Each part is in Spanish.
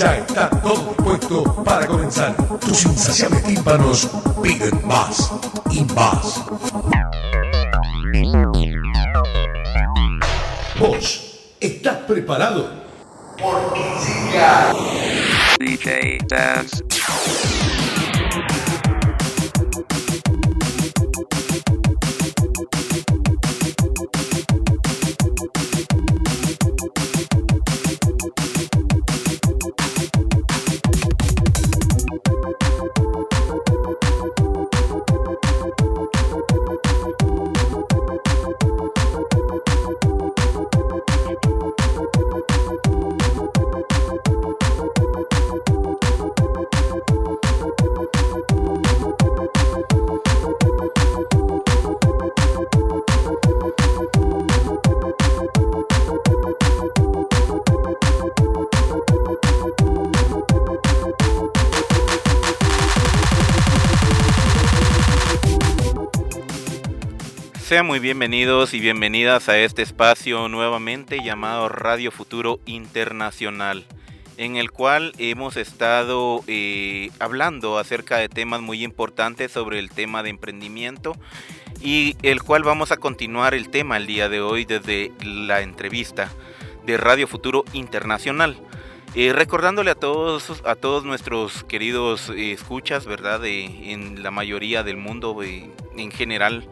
Ya está todo dispuesto para comenzar. Tus insaciables tímpanos piden más y más. ¿Vos estás preparado? Porque llega. DJ Dance. Muy bienvenidos y bienvenidas a este espacio nuevamente llamado Radio Futuro Internacional, en el cual hemos estado eh, hablando acerca de temas muy importantes sobre el tema de emprendimiento y el cual vamos a continuar el tema el día de hoy desde la entrevista de Radio Futuro Internacional. Eh, recordándole a todos, a todos nuestros queridos eh, escuchas, ¿verdad? en la mayoría del mundo en general,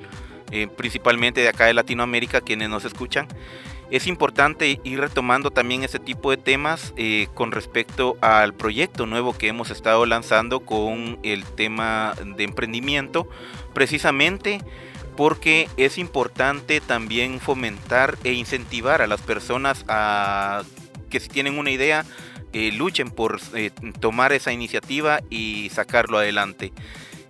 eh, principalmente de acá de Latinoamérica, quienes nos escuchan. Es importante ir retomando también ese tipo de temas eh, con respecto al proyecto nuevo que hemos estado lanzando con el tema de emprendimiento, precisamente porque es importante también fomentar e incentivar a las personas a que si tienen una idea, eh, luchen por tomar esa iniciativa y sacarlo adelante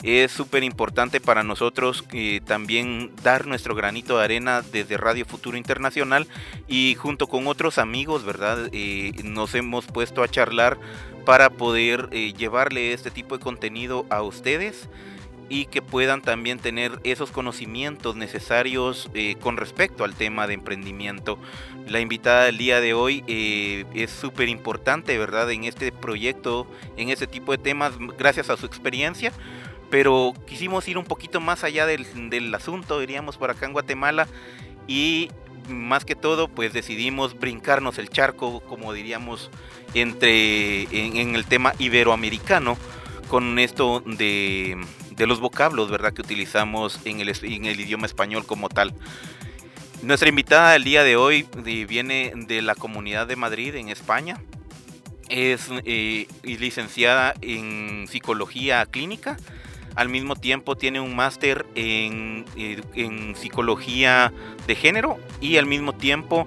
es súper importante para nosotros eh, también dar nuestro granito de arena desde Radio Futuro Internacional y junto con otros amigos, ¿verdad? Eh, nos hemos puesto a charlar para poder eh, llevarle este tipo de contenido a ustedes y que puedan también tener esos conocimientos necesarios con respecto al tema de emprendimiento. La invitada del día de hoy es súper importante, ¿verdad? En este proyecto, en este tipo de temas, gracias a su experiencia pero quisimos ir un poquito más allá del, asunto, diríamos, por acá en Guatemala, y más que todo, pues decidimos brincarnos el charco, como diríamos, entre en, el tema iberoamericano, con esto de, los vocablos, ¿verdad?, que utilizamos en el, en el idioma español como tal. Nuestra invitada del día de hoy viene de la Comunidad de Madrid, en España. Es eh, licenciada en psicología clínica al mismo tiempo tiene un máster en, en, psicología de género y al mismo tiempo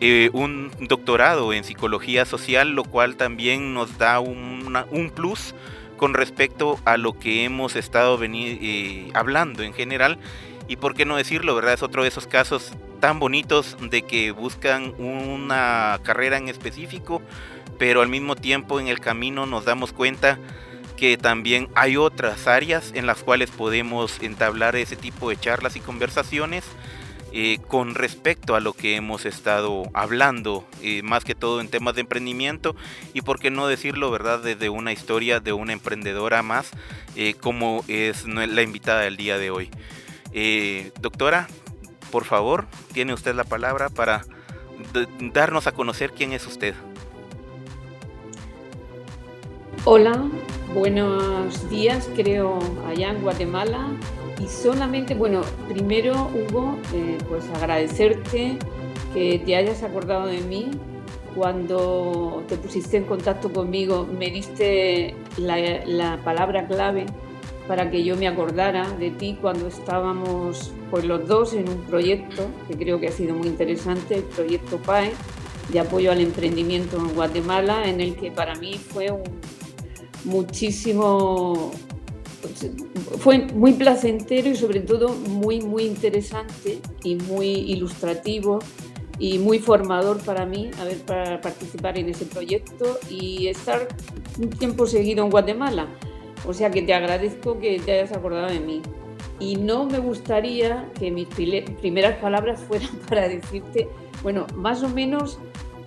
eh, un doctorado en psicología social, lo cual también nos da un plus con respecto a lo que hemos estado eh, hablando en general. Y por qué no decirlo, ¿verdad? Es otro de esos casos tan bonitos de que buscan una carrera en específico, pero al mismo tiempo en el camino nos damos cuenta que también hay otras áreas en las cuales podemos entablar ese tipo de charlas y conversaciones eh, con respecto a lo que hemos estado hablando, eh, más que todo en temas de emprendimiento y por qué no decirlo, ¿verdad? Desde una historia de una emprendedora más, eh, como es la invitada del día de hoy. doctora, por favor, tiene usted la palabra para darnos a conocer quién es usted. Hola, buenos días, creo, allá en Guatemala. y solamente, bueno, primero Hugo, eh, pues agradecerte que te hayas acordado de mí cuando te pusiste en contacto conmigo, me diste la, palabra clave para que yo me acordara de ti cuando estábamos pues los dos en un proyecto que creo que ha sido muy interesante, el proyecto PAE de apoyo al emprendimiento en Guatemala, en el que para mí fue un muchísimo fue muy placentero y sobre todo muy muy interesante y muy ilustrativo y muy formador para mí haber para participar en ese proyecto y estar un tiempo seguido en Guatemala. O sea que te agradezco que te hayas acordado de mí. Y no me gustaría que mis primeras palabras fueran para decirte, bueno, más o menos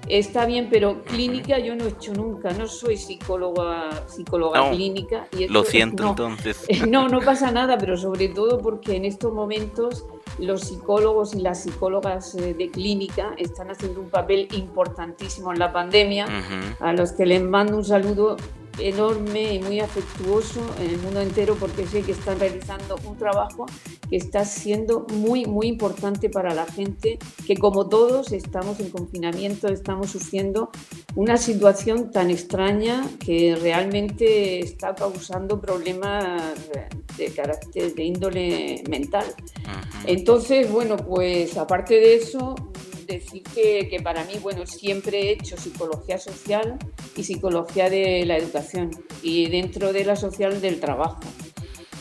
está bien, pero clínica yo no he hecho nunca, no soy psicóloga, psicóloga clínica. Y lo siento entonces. No, no pasa nada, pero sobre todo porque en estos momentos los psicólogos y las psicólogas eh, de clínica están haciendo un papel importantísimo en la pandemia, a los que les mando un saludo enorme y muy afectuoso en el mundo entero porque sé que están realizando un trabajo que está siendo muy, muy importante para la gente que como todos estamos en confinamiento, estamos sufriendo una situación tan extraña que realmente está causando problemas de carácter de índole mental. Entonces, bueno, pues aparte de eso, decir que, para mí, bueno, siempre he hecho psicología social y psicología de la educación y dentro de la social del trabajo.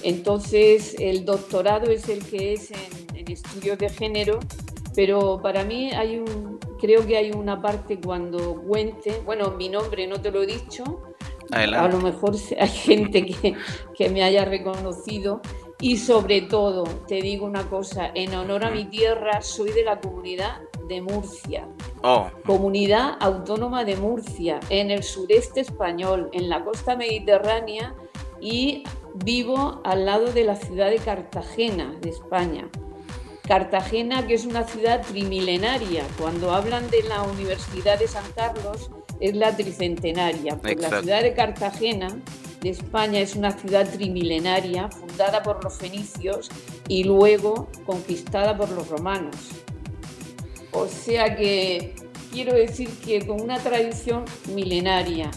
Entonces, el doctorado es el que es en, estudios de género, pero para mí hay un, creo que hay una parte cuando cuente, bueno, mi nombre no te lo he dicho, a lo mejor hay gente que, que me haya reconocido, y sobre todo, te digo una cosa, en honor a mi tierra, soy de la comunidad de Murcia. Oh. Comunidad Autónoma de Murcia, en el sureste español, en la costa mediterránea y vivo al lado de la ciudad de Cartagena, de España. Cartagena, que es una ciudad trimilenaria. Cuando hablan de la Universidad de San Carlos, es la tricentenaria. Pues la ciudad de Cartagena de España es una ciudad trimilenaria fundada por los fenicios y luego conquistada por los romanos. O sea que quiero decir que con una tradición milenaria.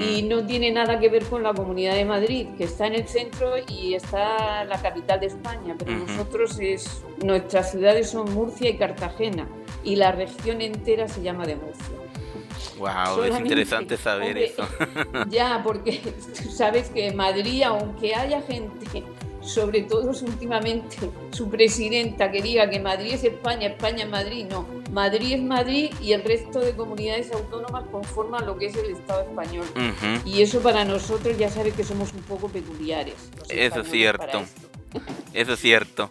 Y no tiene nada que ver con la Comunidad de Madrid, que está en el centro y está la capital de España, pero nosotros es, nuestras ciudades son Murcia y Cartagena. Y la región entera se llama de Murcia. Wow, es interesante saber eso. Ya, porque tú sabes que Madrid, aunque haya gente, sobre todo últimamente su presidenta que diga que Madrid es España, España es Madrid, no. Madrid es Madrid y el resto de comunidades autónomas conforman lo que es el Estado español. Y eso para nosotros ya sabes que somos un poco peculiares. Eso es cierto. Eso es cierto.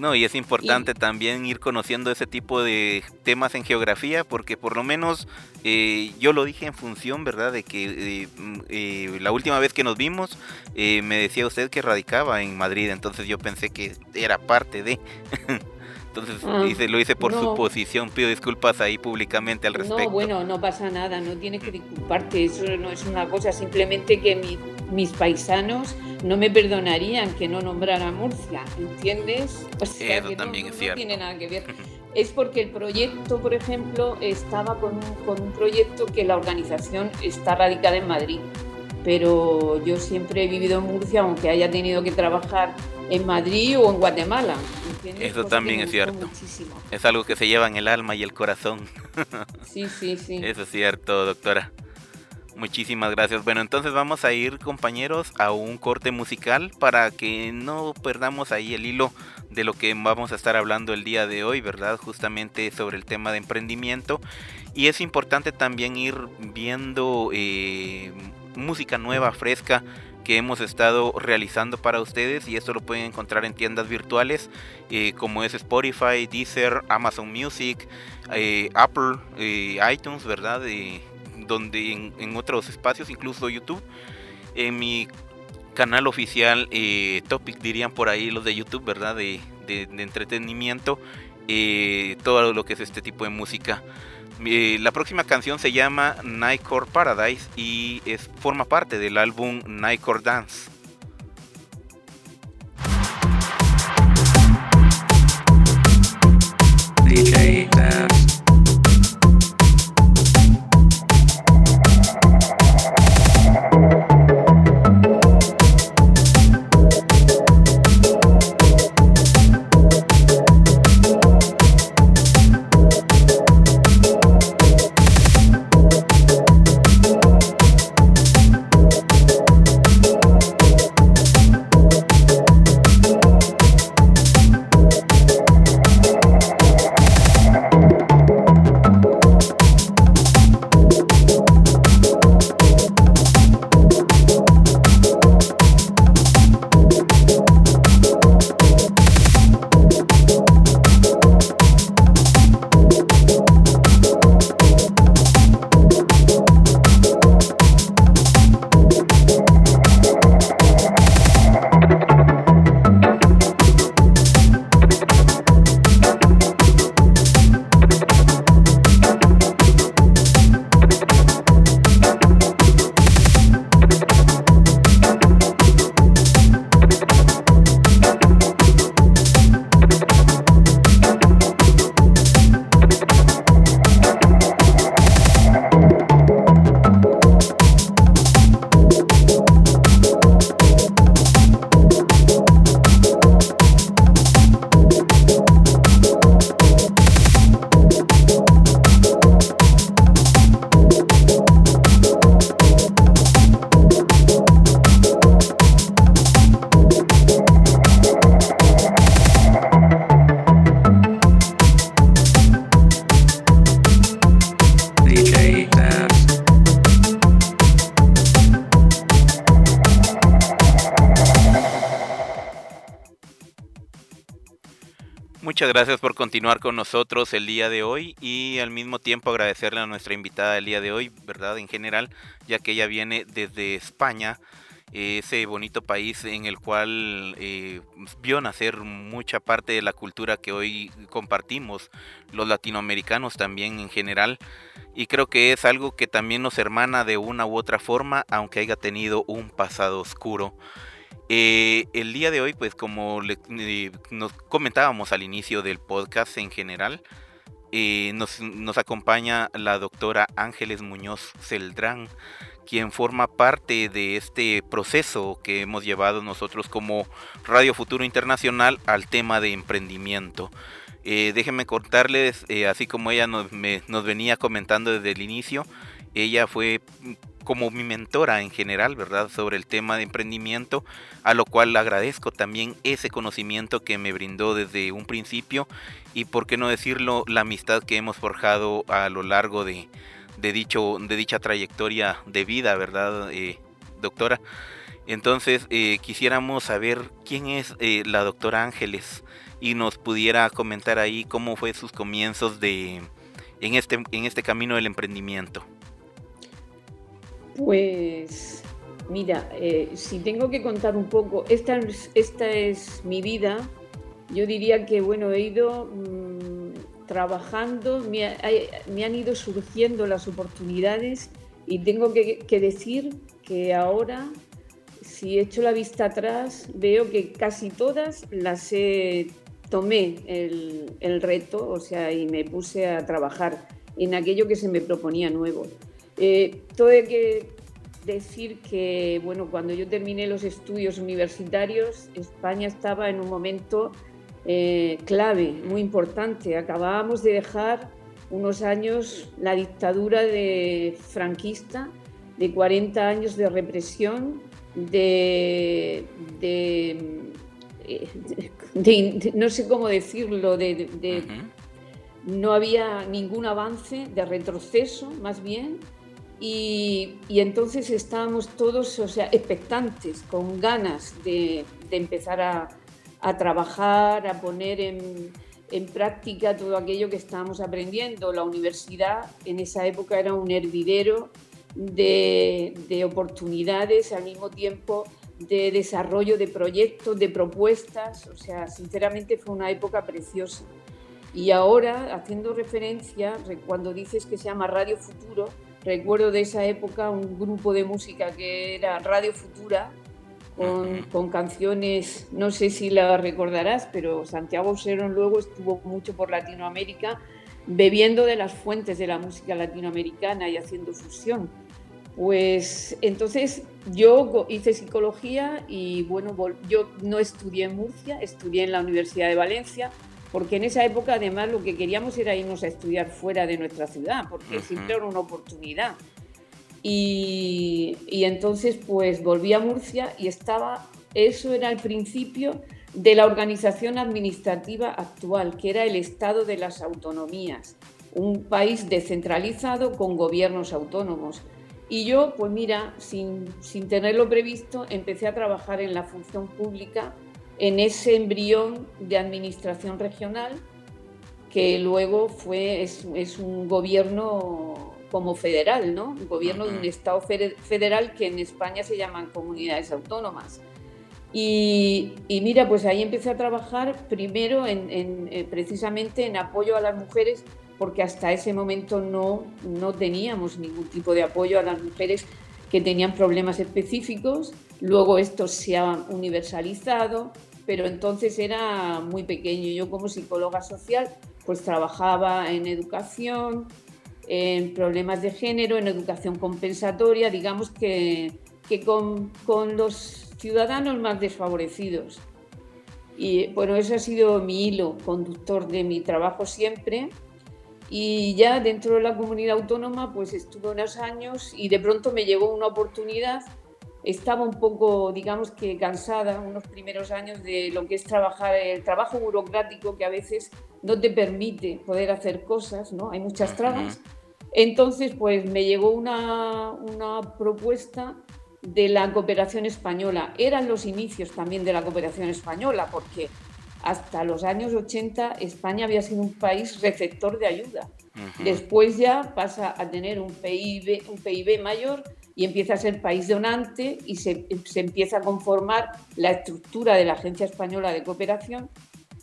No, y es importante también ir conociendo ese tipo de temas en geografía, porque por lo menos eh, yo lo dije en función, ¿verdad? De que eh, mm, eh, la última vez que nos vimos me decía usted que radicaba en Madrid, entonces yo pensé que era parte de... Entonces ah, lo hice por su posición, pido disculpas ahí públicamente al respecto. No, bueno, no pasa nada, no tienes que disculparte, eso no es una cosa, simplemente que mis paisanos no me perdonarían que no nombrara Murcia, ¿entiendes? eso también es cierto. No tiene nada que ver. es porque el proyecto, por ejemplo, estaba con con un proyecto que la organización está radicada en Madrid, pero yo siempre he vivido en Murcia, aunque haya tenido que trabajar en Madrid o en Guatemala. Eso también es cierto. Es algo que se lleva en el alma y el corazón. Sí, sí, sí. Eso es cierto, doctora. Muchísimas gracias. Bueno, entonces vamos a ir, compañeros, a un corte musical para que no perdamos ahí el hilo de lo que vamos a estar hablando el día de hoy, ¿verdad? Justamente sobre el tema de emprendimiento. Y es importante también ir viendo eh, música nueva, fresca, que hemos estado realizando para ustedes y esto lo pueden encontrar en tiendas virtuales eh, como es Spotify, Deezer, Amazon Music, eh, Apple, iTunes, ¿verdad? donde en, otros espacios, incluso YouTube, en mi canal oficial eh, Topic, dirían por ahí los de YouTube, ¿verdad? De, de, entretenimiento, eh, todo lo que es este tipo de música. Eh, la próxima canción se llama Nightcore Paradise y forma parte del álbum Nightcore Dance. DJ Dance. Muchas gracias por continuar con nosotros el día de hoy y al mismo tiempo agradecerle a nuestra invitada el día de hoy, ¿verdad? En general, ya que ella viene desde España, ese bonito país en el cual eh, vio nacer mucha parte de la cultura que hoy compartimos, los latinoamericanos también en general, y creo que es algo que también nos hermana de una u otra forma, aunque haya tenido un pasado oscuro. Eh, el día de hoy, pues como eh, nos comentábamos al inicio del podcast en general, eh, nos, nos, acompaña la doctora Ángeles Muñoz Celdrán, quien forma parte de este proceso que hemos llevado nosotros como Radio Futuro Internacional al tema de emprendimiento. déjenme contarles, así como ella nos, nos venía comentando desde el inicio, ella fue como mi mentora en general, ¿verdad? Sobre el tema de emprendimiento, a lo cual agradezco también ese conocimiento que me brindó desde un principio y, por qué no decirlo, la amistad que hemos forjado a lo largo de, dicho, de dicha trayectoria de vida, ¿verdad, eh, doctora? Entonces, eh, quisiéramos saber quién es eh, la doctora Ángeles y nos pudiera comentar ahí cómo fue sus comienzos de, en, este, en este camino del emprendimiento. Pues mira, eh, si tengo que contar un poco, esta, es mi vida, yo diría que bueno, he ido mm, trabajando, me, han ido surgiendo las oportunidades y tengo que, decir que ahora, si echo la vista atrás, veo que casi todas las tomé el, el reto, o sea, y me puse a trabajar en aquello que se me proponía nuevo. Eh, todo hay que decir que, bueno, cuando yo terminé los estudios universitarios, España estaba en un momento eh, clave, muy importante. Acabábamos de dejar unos años la dictadura de franquista, de 40 años de represión, de, no sé cómo decirlo, de, no había ningún avance, de retroceso más bien y, entonces estábamos todos, o sea, expectantes, con ganas de, empezar a, trabajar, a poner en, práctica todo aquello que estábamos aprendiendo. La universidad en esa época era un hervidero de, de oportunidades, al mismo tiempo de desarrollo de proyectos, de propuestas. O sea, sinceramente fue una época preciosa. Y ahora, haciendo referencia, cuando dices que se llama Radio Futuro, Recuerdo de esa época un grupo de música que era Radio Futura, con, canciones, no sé si la recordarás, pero Santiago Serón luego estuvo mucho por Latinoamérica bebiendo de las fuentes de la música latinoamericana y haciendo fusión. Pues entonces yo hice psicología y bueno, yo no estudié en Murcia, estudié en la Universidad de Valencia, porque en esa época además lo que queríamos era irnos a estudiar fuera de nuestra ciudad, porque siempre era una oportunidad. Y, entonces pues volví a Murcia y estaba, eso era el principio de la organización administrativa actual, que era el Estado de las Autonomías, un país descentralizado con gobiernos autónomos. Y yo, pues mira, sin, sin tenerlo previsto, empecé a trabajar en la función pública en ese embrión de administración regional que luego fue, es, un gobierno como federal, ¿no? Un gobierno de un Estado federal que en España se llaman comunidades autónomas. Y, mira, pues ahí empecé a trabajar primero en, eh, precisamente en apoyo a las mujeres, porque hasta ese momento no, no teníamos ningún tipo de apoyo a las mujeres que tenían problemas específicos. Luego esto se ha universalizado, pero entonces era muy pequeño. Yo como psicóloga social pues trabajaba en educación, en problemas de género, en educación compensatoria, digamos que, que con, con, los ciudadanos más desfavorecidos. Y bueno, ese ha sido mi hilo conductor de mi trabajo siempre. Y ya dentro de la comunidad autónoma pues estuve unos años y de pronto me llegó una oportunidad estaba un poco, digamos que cansada unos primeros años de lo que es trabajar, el trabajo burocrático que a veces no te permite poder hacer cosas, ¿no? Hay muchas trabas. Entonces, pues me llegó una, una propuesta de la cooperación española. Eran los inicios también de la cooperación española, porque hasta los años 80 España había sido un país receptor de ayuda. Después ya pasa a tener un PIB, un PIB mayor y empieza a ser país donante y se, se empieza a conformar la estructura de la Agencia Española de Cooperación.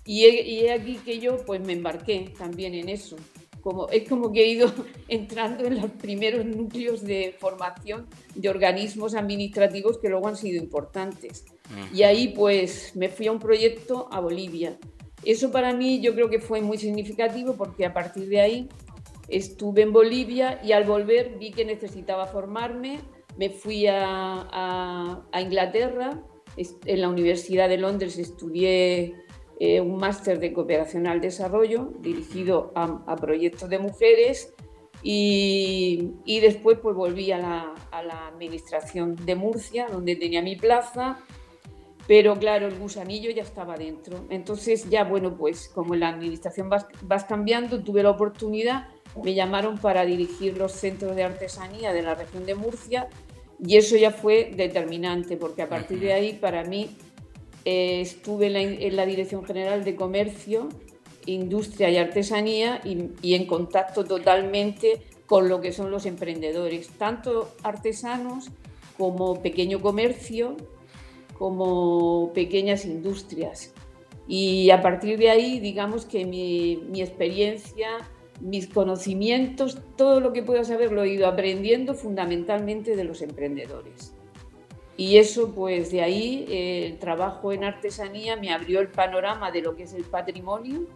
Y he, aquí que yo pues me embarqué también en eso. Como, es como que he ido entrando en los primeros núcleos de formación de organismos administrativos que luego han sido importantes. Y ahí pues me fui a un proyecto a Bolivia. Eso para mí yo creo que fue muy significativo porque a partir de ahí estuve en Bolivia y al volver vi que necesitaba formarme. Me fui a, Inglaterra, en la Universidad de Londres estudié eh, un máster de cooperación al desarrollo dirigido a, proyectos de mujeres y, después pues volví a la, a la administración de Murcia, donde tenía mi plaza pero claro, el gusanillo ya estaba dentro. Entonces ya, bueno, pues como la administración vas, cambiando, tuve la oportunidad, me llamaron para dirigir los centros de artesanía de la región de Murcia y eso ya fue determinante, porque a partir de ahí para mí eh, estuve en la, Dirección General de Comercio, Industria y Artesanía y, y en contacto totalmente con lo que son los emprendedores, tanto artesanos como pequeño comercio, como pequeñas industrias. Y a partir de ahí, digamos que mi, mi experiencia, mis conocimientos, todo lo que puedo saber lo he ido aprendiendo fundamentalmente de los emprendedores. Y eso, pues de ahí, el trabajo en artesanía me abrió el panorama de lo que es el patrimonio,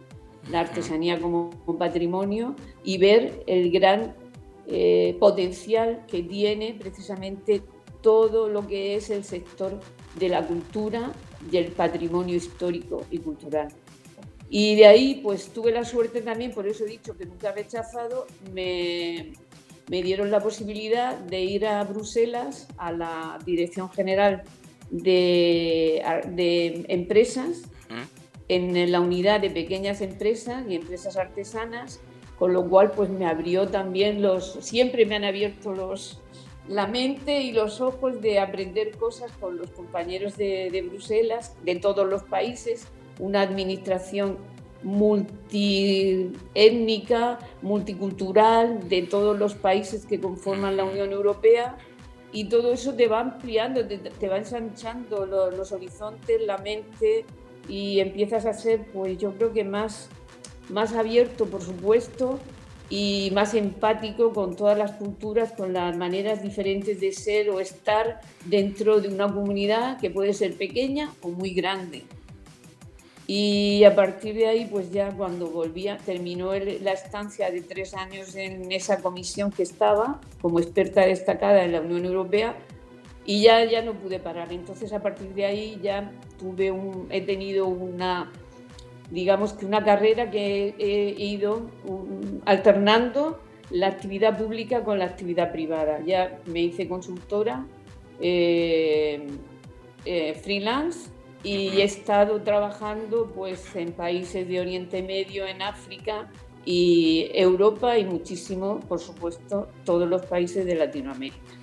la artesanía como patrimonio, y ver el gran eh, potencial que tiene precisamente todo lo que es el sector de la cultura y el patrimonio histórico y cultural. Y de ahí pues tuve la suerte también, por eso he dicho que nunca he rechazado, me, me dieron la posibilidad de ir a Bruselas, a la Dirección General de, de Empresas, en la unidad de pequeñas empresas y empresas artesanas, con lo cual pues me abrió también los, siempre me han abierto los, la mente y los ojos de aprender cosas con los compañeros de, Bruselas, de todos los países, una administración multiétnica, multicultural de todos los países que conforman la Unión Europea y todo eso te va ampliando, te, va ensanchando los, los, horizontes, la mente y empiezas a ser, pues yo creo que más, más abierto, por supuesto, y más empático con todas las culturas, con las maneras diferentes de ser o estar dentro de una comunidad que puede ser pequeña o muy grande. Y a partir de ahí, pues ya cuando volvía, terminó la estancia de tres años en esa comisión que estaba como experta destacada en la Unión Europea y ya, ya no pude parar. Entonces a partir de ahí ya tuve un, he tenido una digamos que una carrera que he ido alternando la actividad pública con la actividad privada. Ya me hice consultora, eh, eh, freelance y he estado trabajando pues en países de Oriente Medio, en África y Europa y muchísimo, por supuesto, todos los países de Latinoamérica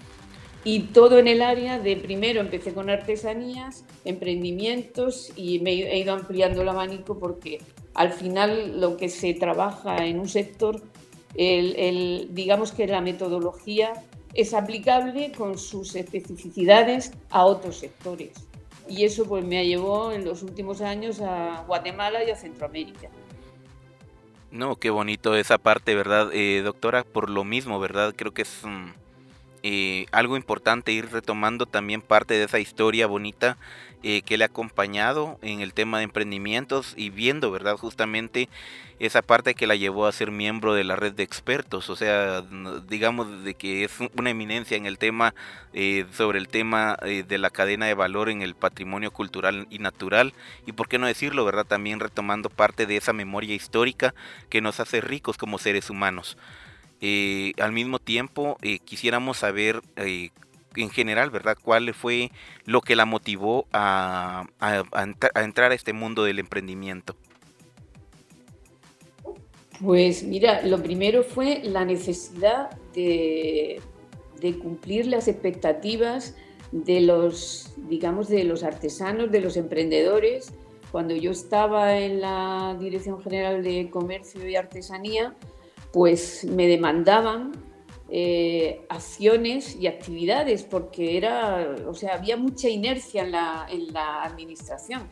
y todo en el área de primero empecé con artesanías, emprendimientos y me he ido ampliando el abanico porque al final lo que se trabaja en un sector, el, digamos que la metodología es aplicable con sus especificidades a otros sectores. Y eso pues me llevó en los últimos años a Guatemala y a Centroamérica. No, qué bonito esa parte, ¿verdad, eh, doctora? Por lo mismo, ¿verdad? Creo que es... Eh, algo importante ir retomando también parte de esa historia bonita eh, que le ha acompañado en el tema de emprendimientos y viendo, ¿verdad? Justamente esa parte que la llevó a ser miembro de la red de expertos, o sea, digamos de que es una eminencia en el tema, eh, sobre el tema de la cadena de valor en el patrimonio cultural y natural, y por qué no decirlo, ¿verdad? También retomando parte de esa memoria histórica que nos hace ricos como seres humanos. Eh, al mismo tiempo eh, quisiéramos saber eh, en general, ¿verdad? ¿Cuál fue lo que la motivó a, entrar a este mundo del emprendimiento? Pues mira, lo primero fue la necesidad de, de, cumplir las expectativas de los, digamos, de los artesanos, de los emprendedores, cuando yo estaba en la Dirección General de Comercio y Artesanía, pues me demandaban eh, acciones y actividades porque era, o sea, había mucha inercia en la, en la administración.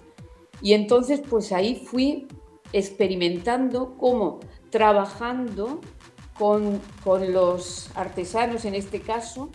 Y entonces, pues ahí fui experimentando cómo trabajando con, con los artesanos en este caso,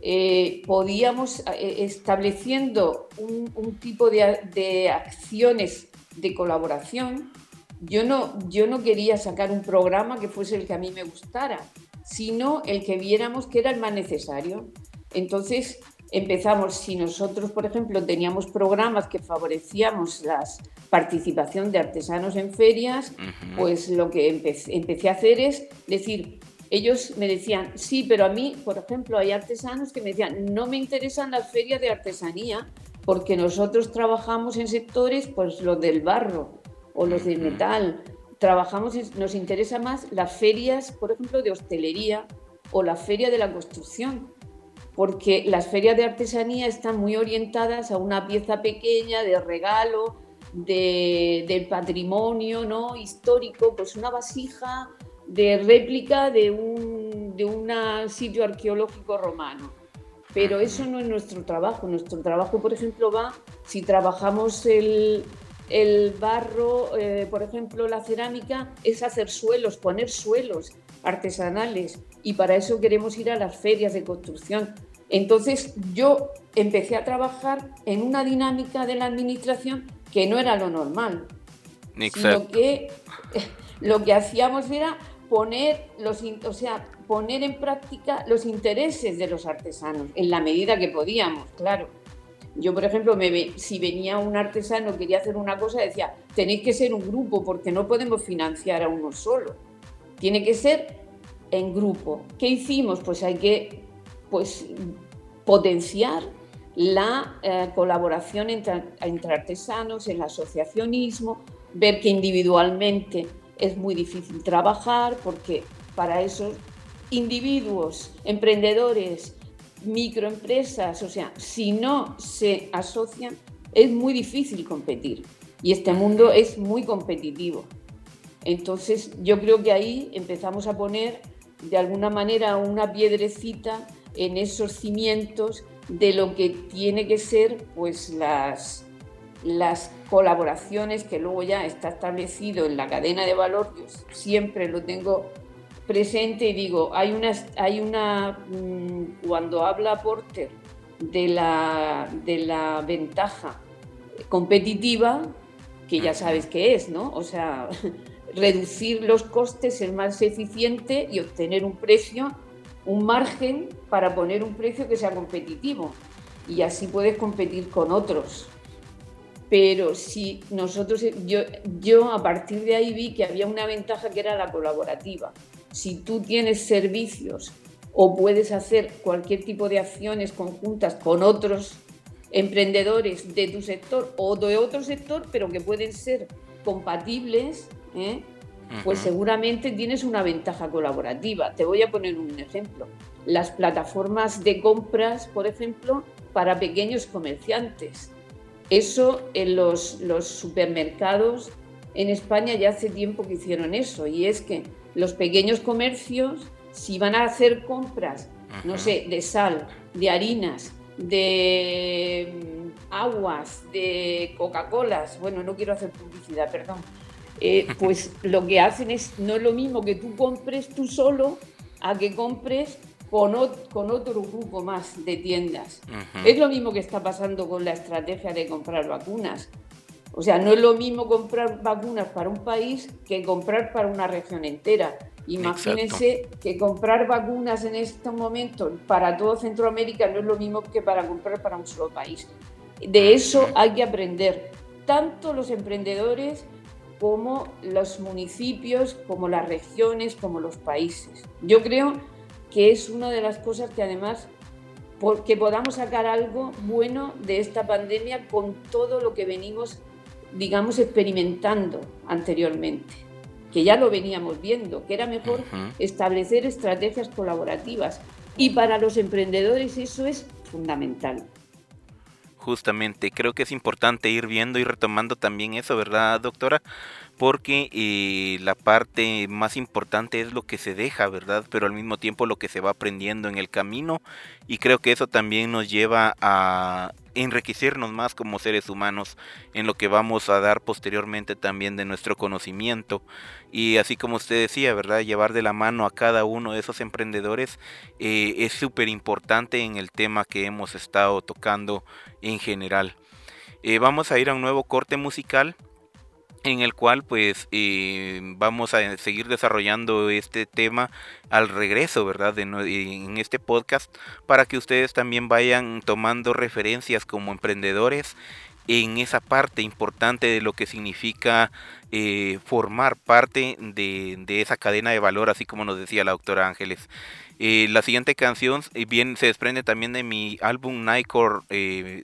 eh, podíamos, eh, estableciendo un, tipo de, de, acciones de colaboración, yo no, yo no quería sacar un programa que fuese el que a mí me gustara, sino el que viéramos que era el más necesario. Entonces empezamos, si nosotros, por ejemplo, teníamos programas que favorecíamos la participación de artesanos en ferias, pues lo que empecé a hacer es decir, ellos me decían, sí, pero a mí, por ejemplo, hay artesanos que me decían, no me interesan las ferias de artesanía porque nosotros trabajamos en sectores, pues los del barro o los del metal. Trabajamos, nos interesa más las ferias, por ejemplo, de hostelería o la feria de la construcción, porque las ferias de artesanía están muy orientadas a una pieza pequeña de regalo, de, del patrimonio ¿no? histórico, pues una vasija de réplica de un de sitio arqueológico romano. Pero eso no es nuestro trabajo. Nuestro trabajo, por ejemplo, va, si trabajamos el, el barro, eh, por ejemplo, la cerámica, es hacer suelos, poner suelos artesanales. Y para eso queremos ir a las ferias de construcción. Entonces yo empecé a trabajar en una dinámica de la administración que no era lo normal, sino que lo que hacíamos era poner, los, o sea, poner en práctica los intereses de los artesanos en la medida que podíamos, claro. Yo, por ejemplo, me, si venía un artesano quería hacer una cosa, decía, tenéis que ser un grupo porque no podemos financiar a uno solo. Tiene que ser en grupo. ¿Qué hicimos? Pues hay que pues, potenciar la eh, colaboración entre, entre artesanos, el asociacionismo, ver que individualmente es muy difícil trabajar porque para esos individuos, emprendedores, microempresas, o sea, si no se asocian, es muy difícil competir. Y este mundo es muy competitivo. Entonces, yo creo que ahí empezamos a poner de alguna manera una piedrecita en esos cimientos de lo que tiene que ser pues las las colaboraciones que luego ya está establecido en la cadena de valor, yo siempre lo tengo presente y digo, hay una, hay una mm, cuando habla Porter de la, de la ventaja competitiva, que ya sabes qué es, ¿no? O sea, reducir los costes, ser más eficiente y obtener un precio, un margen para poner un precio que sea competitivo. Y así puedes competir con otros pero si nosotros, yo, yo a partir de ahí vi que había una ventaja que era la colaborativa. Si tú tienes servicios o puedes hacer cualquier tipo de acciones conjuntas con otros emprendedores de tu sector o de otro sector, pero que pueden ser compatibles, ¿eh? pues seguramente tienes una ventaja colaborativa. Te voy a poner un ejemplo. Las plataformas de compras, por ejemplo, para pequeños comerciantes. Eso en los, supermercados en España ya hace tiempo que hicieron eso y es que los pequeños comercios, si van a hacer compras, no sé, de sal, de harinas, de mm, aguas, de Coca-Colas, bueno, no quiero hacer publicidad, perdón, eh, pues lo que hacen es, no es lo mismo que tú compres tú solo a que compres con, otro grupo más de tiendas. Es lo mismo que está pasando con la estrategia de comprar vacunas. O sea, no es lo mismo comprar vacunas para un país que comprar para una región entera. Imagínense que comprar vacunas en estos momentos para todo Centroamérica no es lo mismo que para comprar para un solo país. De eso hay que aprender, tanto los emprendedores como los municipios, como las regiones, como los países. Yo creo que es una de las cosas que además que podamos sacar algo bueno de esta pandemia con todo lo que venimos, digamos, experimentando anteriormente, que ya lo veníamos viendo, que era mejor establecer estrategias colaborativas. Y para los emprendedores eso es fundamental. justamente creo que es importante ir viendo y retomando también eso, ¿verdad, doctora? Porque eh, la parte más importante es lo que se deja, ¿verdad? Pero al mismo tiempo lo que se va aprendiendo en el camino y creo que eso también nos lleva a enriquecernos más como seres humanos en lo que vamos a dar posteriormente también de nuestro conocimiento y así como usted decía, ¿verdad? Llevar de la mano a cada uno de esos emprendedores eh, es súper importante en el tema que hemos estado tocando en general. Eh, vamos a ir a un nuevo corte musical en el cual pues eh, vamos a seguir desarrollando este tema al regreso, ¿verdad? De, en este podcast para que ustedes también vayan tomando referencias como emprendedores en esa parte importante de lo que significa eh, formar parte de, esa cadena de valor, así como nos decía la doctora Ángeles. Eh, la siguiente canción bien, se desprende también de mi álbum Nightcore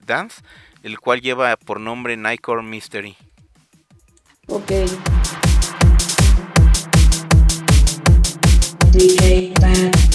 Dance, el cual lleva por nombre Nightcore Mystery. Ok. DJ Bad.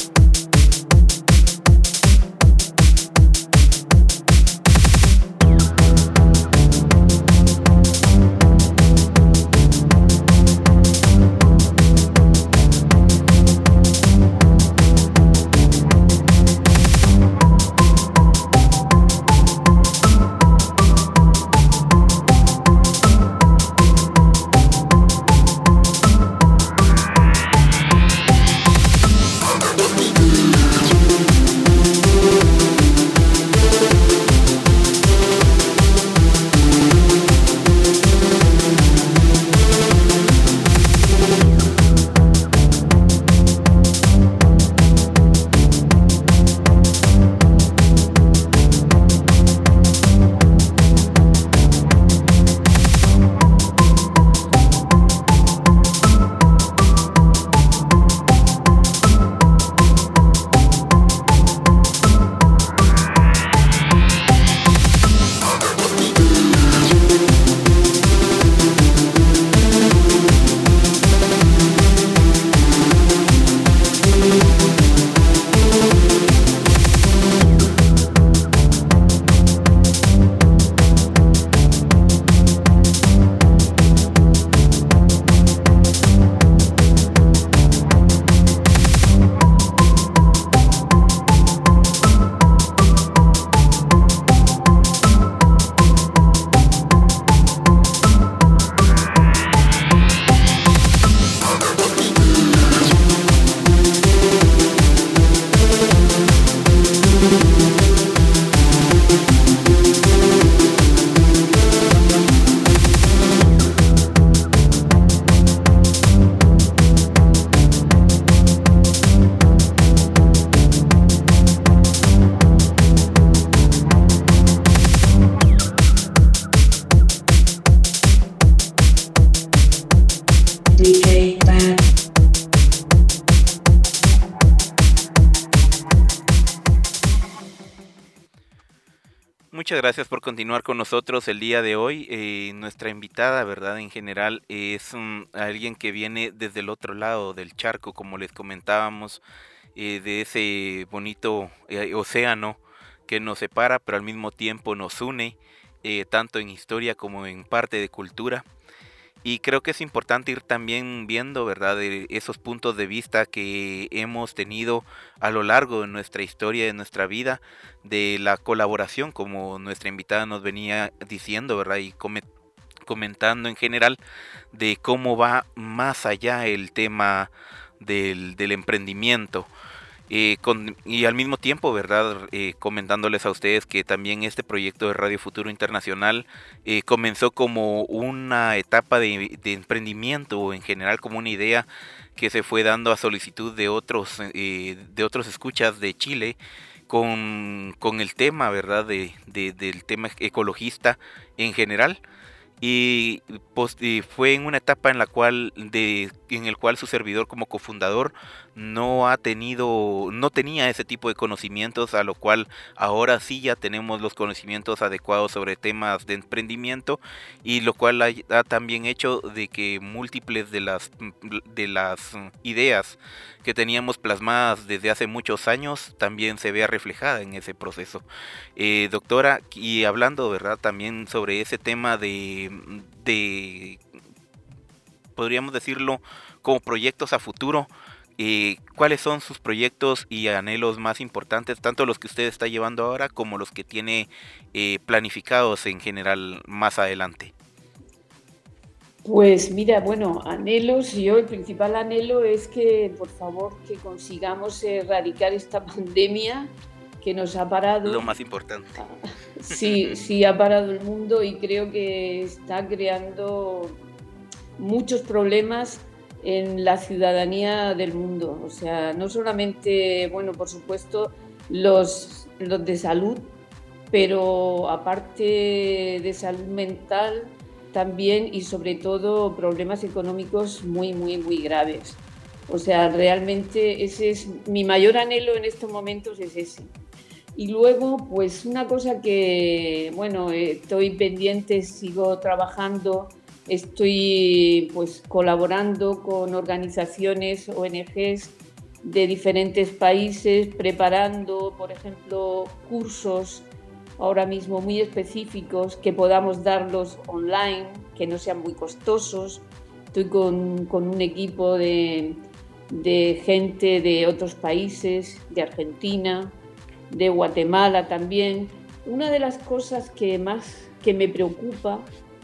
Continuar con nosotros el día de hoy. Eh, nuestra invitada, ¿verdad? En general es alguien que viene desde el otro lado del charco, como les comentábamos, eh, de ese bonito eh, océano que nos separa, pero al mismo tiempo nos une, tanto en historia como en parte de cultura. Y creo que es importante ir también viendo, ¿verdad?, esos puntos de vista que hemos tenido a lo largo de nuestra historia, de nuestra vida, de la colaboración, como nuestra invitada nos venía diciendo, ¿verdad? Y comentando en general de cómo va más allá el tema del emprendimiento. Eh, y al mismo tiempo, ¿verdad? Eh, comentándoles a ustedes que también este proyecto de Radio Futuro Internacional eh, comenzó como una etapa de, emprendimiento o en general como una idea que se fue dando a solicitud de otros, de otros escuchas de Chile con, el tema, ¿verdad? De, del tema ecologista en general. Y, fue en una etapa en la cual de en el cual su servidor como cofundador no ha tenido no tenía ese tipo de conocimientos a lo cual ahora sí ya tenemos los conocimientos adecuados sobre temas de emprendimiento y lo cual ha, ha también hecho de que múltiples de las de las ideas que teníamos plasmadas desde hace muchos años también se vea reflejada en ese proceso. Eh, doctora, y hablando, ¿verdad? También sobre ese tema de, de podríamos decirlo, como proyectos a futuro. Eh, ¿Cuáles son sus proyectos y anhelos más importantes, tanto los que usted está llevando ahora como los que tiene eh, planificados en general más adelante? Pues mira, bueno, anhelos, yo el principal anhelo es que por favor que consigamos erradicar esta pandemia que nos ha parado. Lo más importante. Sí, sí, ha parado el mundo y creo que está creando muchos problemas en la ciudadanía del mundo. O sea, no solamente, bueno, por supuesto, los, los de salud, pero aparte de salud mental, también y sobre todo problemas económicos muy, muy, muy graves. O sea, realmente ese es mi mayor anhelo en estos momentos es ese. Y luego, pues una cosa que, bueno, estoy pendiente, sigo trabajando, estoy pues colaborando con organizaciones, ONGs de diferentes países, preparando, por ejemplo, cursos ahora mismo muy específicos, que podamos darlos online, que no sean muy costosos. Estoy con, con un equipo de, de, gente de otros países, de Argentina, de Guatemala también. Una de las cosas que más que me preocupa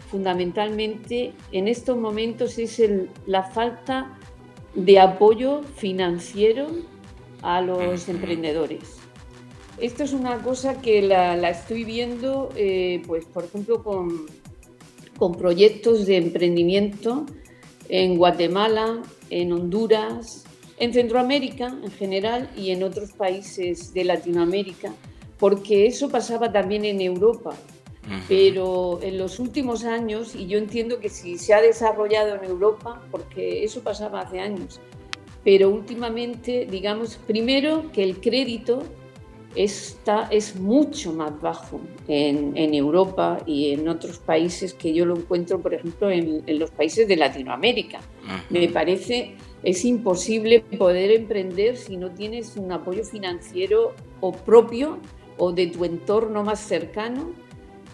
fundamentalmente en estos momentos es el, la falta de apoyo financiero a los emprendedores. Esto es una cosa que la, estoy viendo, eh, pues, por ejemplo, con, con proyectos de emprendimiento en Guatemala, en Honduras, en Centroamérica en general y en otros países de Latinoamérica, porque eso pasaba también en Europa. Pero en los últimos años, y yo entiendo que si se ha desarrollado en Europa, porque eso pasaba hace años, pero últimamente, digamos, primero que el crédito está, es mucho más bajo en, Europa y en otros países que yo lo encuentro, por ejemplo, en, los países de Latinoamérica. Me parece, es imposible poder emprender si no tienes un apoyo financiero o propio o de tu entorno más cercano,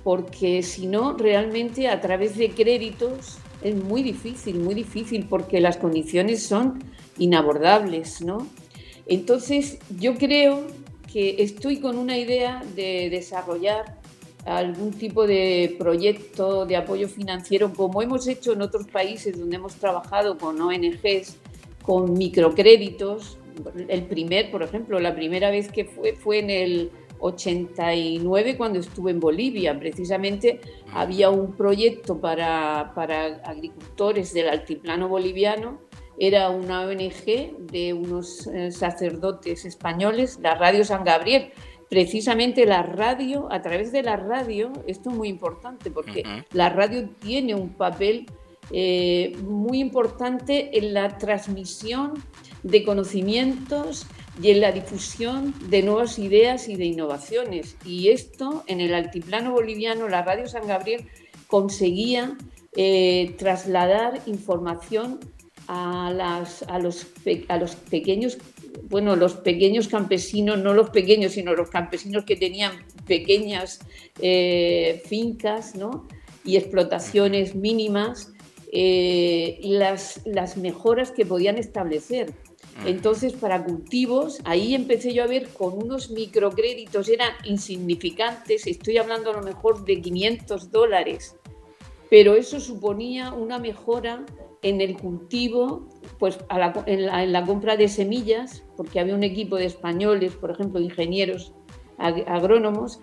porque si no, realmente a través de créditos es muy difícil, muy difícil, porque las condiciones son inabordables, ¿no? Entonces, yo creo que estoy con una idea de desarrollar algún tipo de proyecto de apoyo financiero, como hemos hecho en otros países donde hemos trabajado con ONGs, con microcréditos. El primer, por ejemplo, la primera vez que fue fue en el 89 cuando estuve en Bolivia. Precisamente había un proyecto para, para agricultores del altiplano boliviano era una ONG de unos eh, sacerdotes españoles, la Radio San Gabriel. Precisamente la radio, a través de la radio, esto es muy importante porque la radio tiene un papel eh, muy importante en la transmisión de conocimientos y en la difusión de nuevas ideas y de innovaciones. Y esto en el altiplano boliviano, la Radio San Gabriel conseguía eh, trasladar información a, las, a, los, a los pequeños, bueno, los pequeños campesinos, no los pequeños, sino los campesinos que tenían pequeñas eh, fincas ¿no? y explotaciones mínimas, eh, las, las mejoras que podían establecer. Entonces, para cultivos, ahí empecé yo a ver con unos microcréditos, eran insignificantes, estoy hablando a lo mejor de 500 dólares, pero eso suponía una mejora en el cultivo, pues en, la, compra de semillas, porque había un equipo de españoles, por ejemplo, ingenieros agrónomos,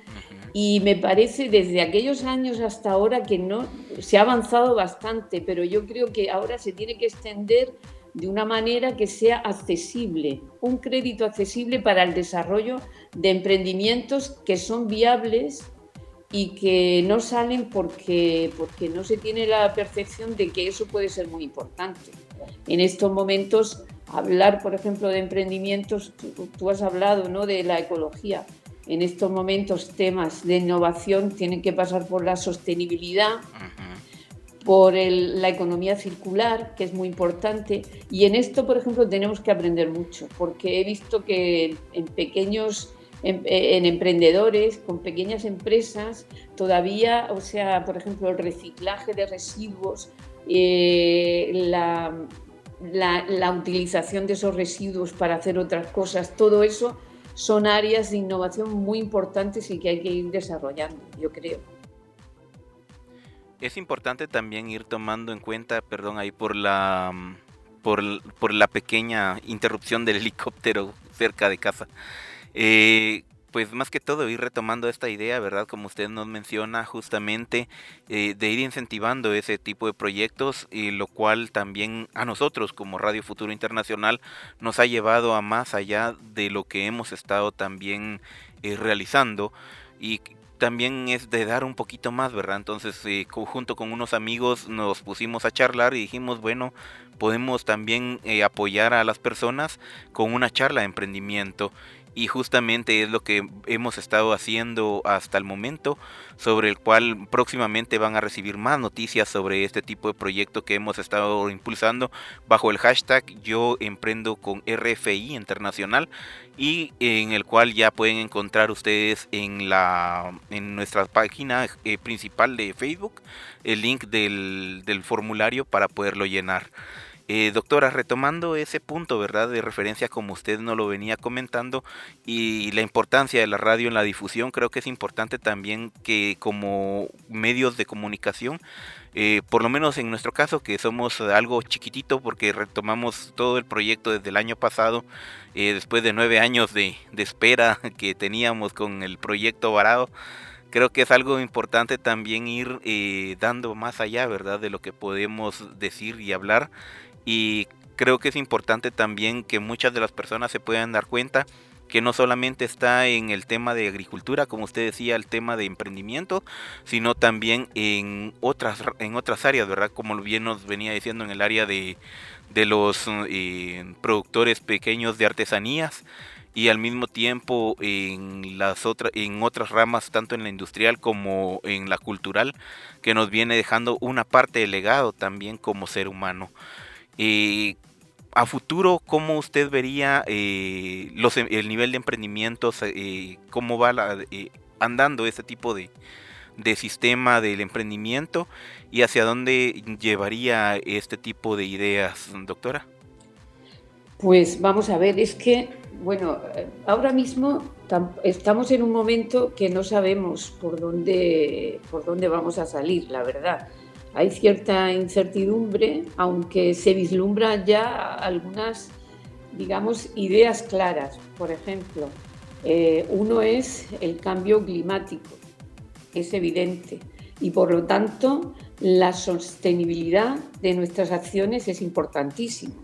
y me parece desde aquellos años hasta ahora que no se ha avanzado bastante, pero yo creo que ahora se tiene que extender de una manera que sea accesible, un crédito accesible para el desarrollo de emprendimientos que son viables y que no salen porque, porque no se tiene la percepción de que eso puede ser muy importante. En estos momentos, hablar, por ejemplo, de emprendimientos, tú, has hablado ¿no? de la ecología. En estos momentos, temas de innovación tienen que pasar por la sostenibilidad, por la economía circular, que es muy importante. Y en esto, por ejemplo, tenemos que aprender mucho, porque he visto que en pequeños en, emprendedores, con pequeñas empresas, todavía, o sea, por ejemplo, el reciclaje de residuos, eh, la, la, utilización de esos residuos para hacer otras cosas, todo eso son áreas de innovación muy importantes y que hay que ir desarrollando, yo creo. Es importante también ir tomando en cuenta, perdón, ahí por la por, por la pequeña interrupción del helicóptero cerca de casa. Eh, pues más que todo ir retomando esta idea, ¿verdad? Como usted nos menciona justamente, eh, de ir incentivando ese tipo de proyectos, y lo cual también a nosotros como Radio Futuro Internacional nos ha llevado a más allá de lo que hemos estado también eh, realizando y también es de dar un poquito más, ¿verdad? Entonces, eh, junto con unos amigos nos pusimos a charlar y dijimos, bueno, podemos también apoyar a las personas con una charla de emprendimiento y justamente es lo que hemos estado haciendo hasta el momento, sobre el cual próximamente van a recibir más noticias sobre este tipo de proyecto que hemos estado impulsando bajo el hashtag yo emprendo con RFI Internacional y en el cual ya pueden encontrar ustedes en la en nuestra página eh, principal de Facebook el link del, del formulario para poderlo llenar. Eh, doctora, retomando ese punto, ¿verdad? De referencia como usted no lo venía comentando y la importancia de la radio en la difusión, creo que es importante también que como medios de comunicación, eh, por lo menos en nuestro caso, que somos algo chiquitito porque retomamos todo el proyecto desde el año pasado, eh, después de nueve años de, espera que teníamos con el proyecto varado, creo que es algo importante también ir dando más allá, ¿verdad? De lo que podemos decir y hablar y creo que es importante también que muchas de las personas se puedan dar cuenta que no solamente está en el tema de agricultura, como usted decía, el tema de emprendimiento, sino también en otras, en otras áreas, ¿verdad? Como bien nos venía diciendo en el área de, de los eh, productores pequeños de artesanías y al mismo tiempo en las otras en otras ramas tanto en la industrial como en la cultural que nos viene dejando una parte del legado también como ser humano. Eh, a futuro, ¿cómo usted vería eh, los, el nivel de emprendimientos, eh, cómo va eh, andando este tipo de, de, sistema del emprendimiento y hacia dónde llevaría este tipo de ideas, doctora? Pues vamos a ver, es que, bueno, ahora mismo estamos en un momento que no sabemos por dónde, por dónde vamos a salir, la verdad hay cierta incertidumbre, aunque se vislumbran ya algunas, digamos, ideas claras. Por ejemplo, eh, uno es el cambio climático, es evidente, y por lo tanto la sostenibilidad de nuestras acciones es importantísima.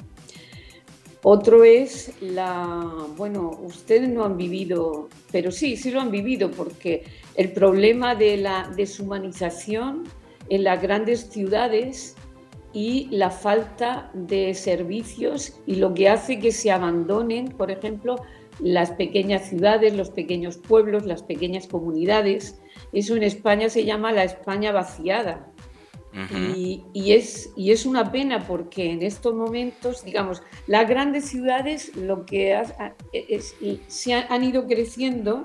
Otro es la, bueno, ustedes no han vivido, pero sí, sí lo han vivido, porque el problema de la deshumanización en las grandes ciudades y la falta de servicios y lo que hace que se abandonen, por ejemplo, las pequeñas ciudades, los pequeños pueblos, las pequeñas comunidades. Eso en España se llama la España vaciada. y, es, y es una pena porque en estos momentos, digamos, las grandes ciudades lo que se han ido creciendo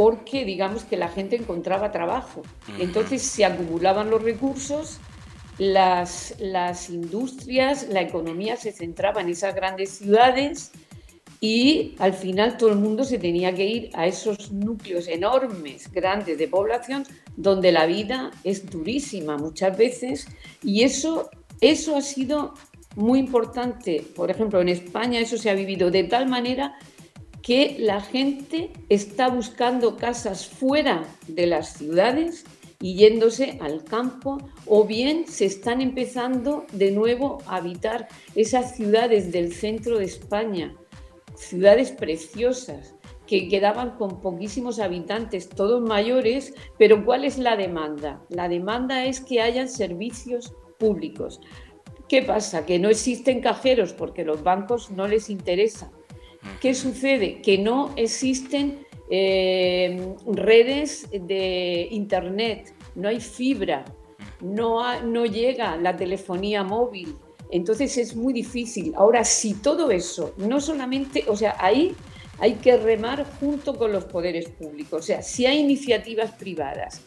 porque digamos que la gente encontraba trabajo. Entonces se acumulaban los recursos, las, las industrias, la economía se centraba en esas grandes ciudades y al final todo el mundo se tenía que ir a esos núcleos enormes, grandes de población, donde la vida es durísima muchas veces y eso, eso ha sido muy importante. Por ejemplo, en España eso se ha vivido de tal manera que la gente está buscando casas fuera de las ciudades y yéndose al campo, o bien se están empezando de nuevo a habitar esas ciudades del centro de España, ciudades preciosas, que quedaban con poquísimos habitantes, todos mayores, pero ¿cuál es la demanda? La demanda es que hayan servicios públicos. ¿Qué pasa? Que no existen cajeros porque los bancos no les interesa. ¿Qué sucede? Que no existen eh, redes de Internet, no hay fibra, no, no llega la telefonía móvil. Entonces es muy difícil. Ahora, si todo eso, no solamente, o sea, ahí hay que remar junto con los poderes públicos. O sea, si hay iniciativas privadas,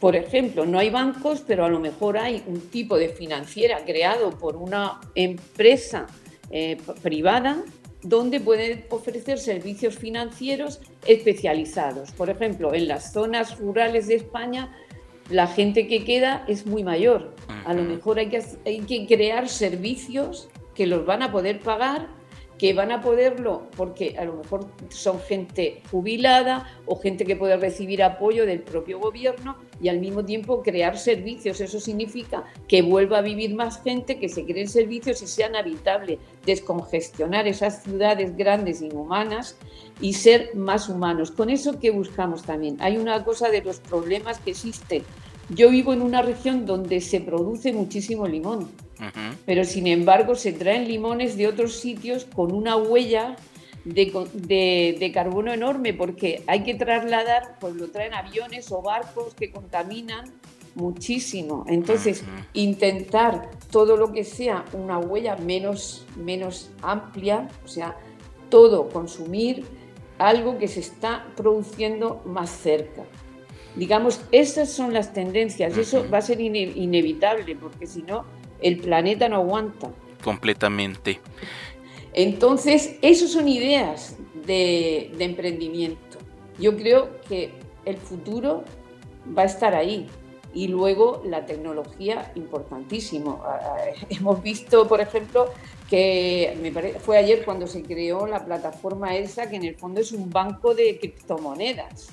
por ejemplo, no hay bancos, pero a lo mejor hay un tipo de financiera creado por una empresa eh, privada donde pueden ofrecer servicios financieros especializados. Por ejemplo, en las zonas rurales de España, la gente que queda es muy mayor. A lo mejor hay que, hay que crear servicios que los van a poder pagar que van a poderlo, porque a lo mejor son gente jubilada o gente que puede recibir apoyo del propio gobierno y al mismo tiempo crear servicios. Eso significa que vuelva a vivir más gente, que se creen servicios y sean habitables, descongestionar esas ciudades grandes, inhumanas y ser más humanos. Con eso, ¿qué buscamos también? Hay una cosa de los problemas que existen. Yo vivo en una región donde se produce muchísimo limón pero sin embargo se traen limones de otros sitios con una huella de, carbono enorme porque hay que trasladar, pues lo traen aviones o barcos que contaminan muchísimo. Entonces, intentar todo lo que sea una huella menos, menos amplia, o sea, todo consumir algo que se está produciendo más cerca. Digamos, esas son las tendencias, eso va a ser inevitable porque si no, el planeta no aguanta. Completamente. Entonces, esas son ideas de, emprendimiento. Yo creo que el futuro va a estar ahí. Y luego la tecnología, importantísimo. Ah, ah, hemos visto, por ejemplo, que me fue ayer cuando se creó la plataforma ESA, que en el fondo es un banco de criptomonedas.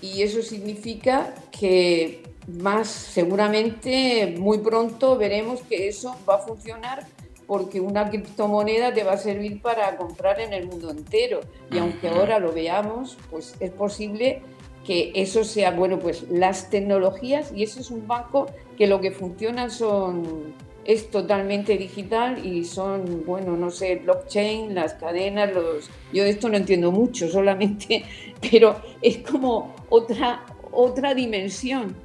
Y eso significa que más seguramente muy pronto veremos que eso va a funcionar porque una criptomoneda te va a servir para comprar en el mundo entero. Y aunque ahora lo veamos, pues es posible que eso sea, bueno, pues las tecnologías, y eso es un banco que lo que funciona son, es totalmente digital y son, bueno, no sé, blockchain, las cadenas, los... Yo de esto no entiendo mucho solamente, pero es como otra, otra dimensión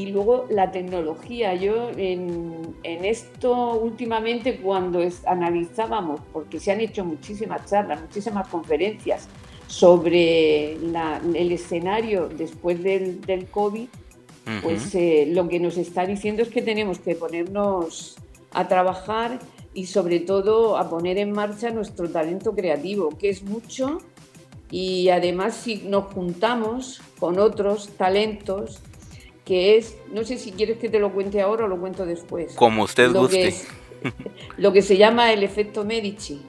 y luego la tecnología. Yo en, esto últimamente cuando analizábamos, porque se han hecho muchísimas charlas, muchísimas conferencias sobre el escenario después del, del COVID, pues eh, lo que nos está diciendo es que tenemos que ponernos a trabajar y sobre todo a poner en marcha nuestro talento creativo, que es mucho y además si nos juntamos con otros talentos, que es, no sé si quieres que te lo cuente ahora o lo cuento después. Como usted guste. lo que se llama el efecto Medici.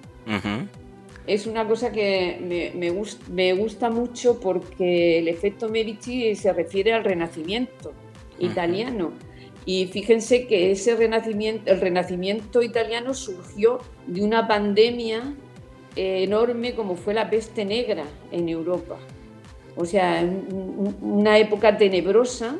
Es una cosa que me, me, gusta mucho porque el efecto Medici se refiere al renacimiento italiano. Y fíjense que ese renacimiento, el renacimiento italiano surgió de una pandemia enorme como fue la peste negra en Europa. O sea, una época tenebrosa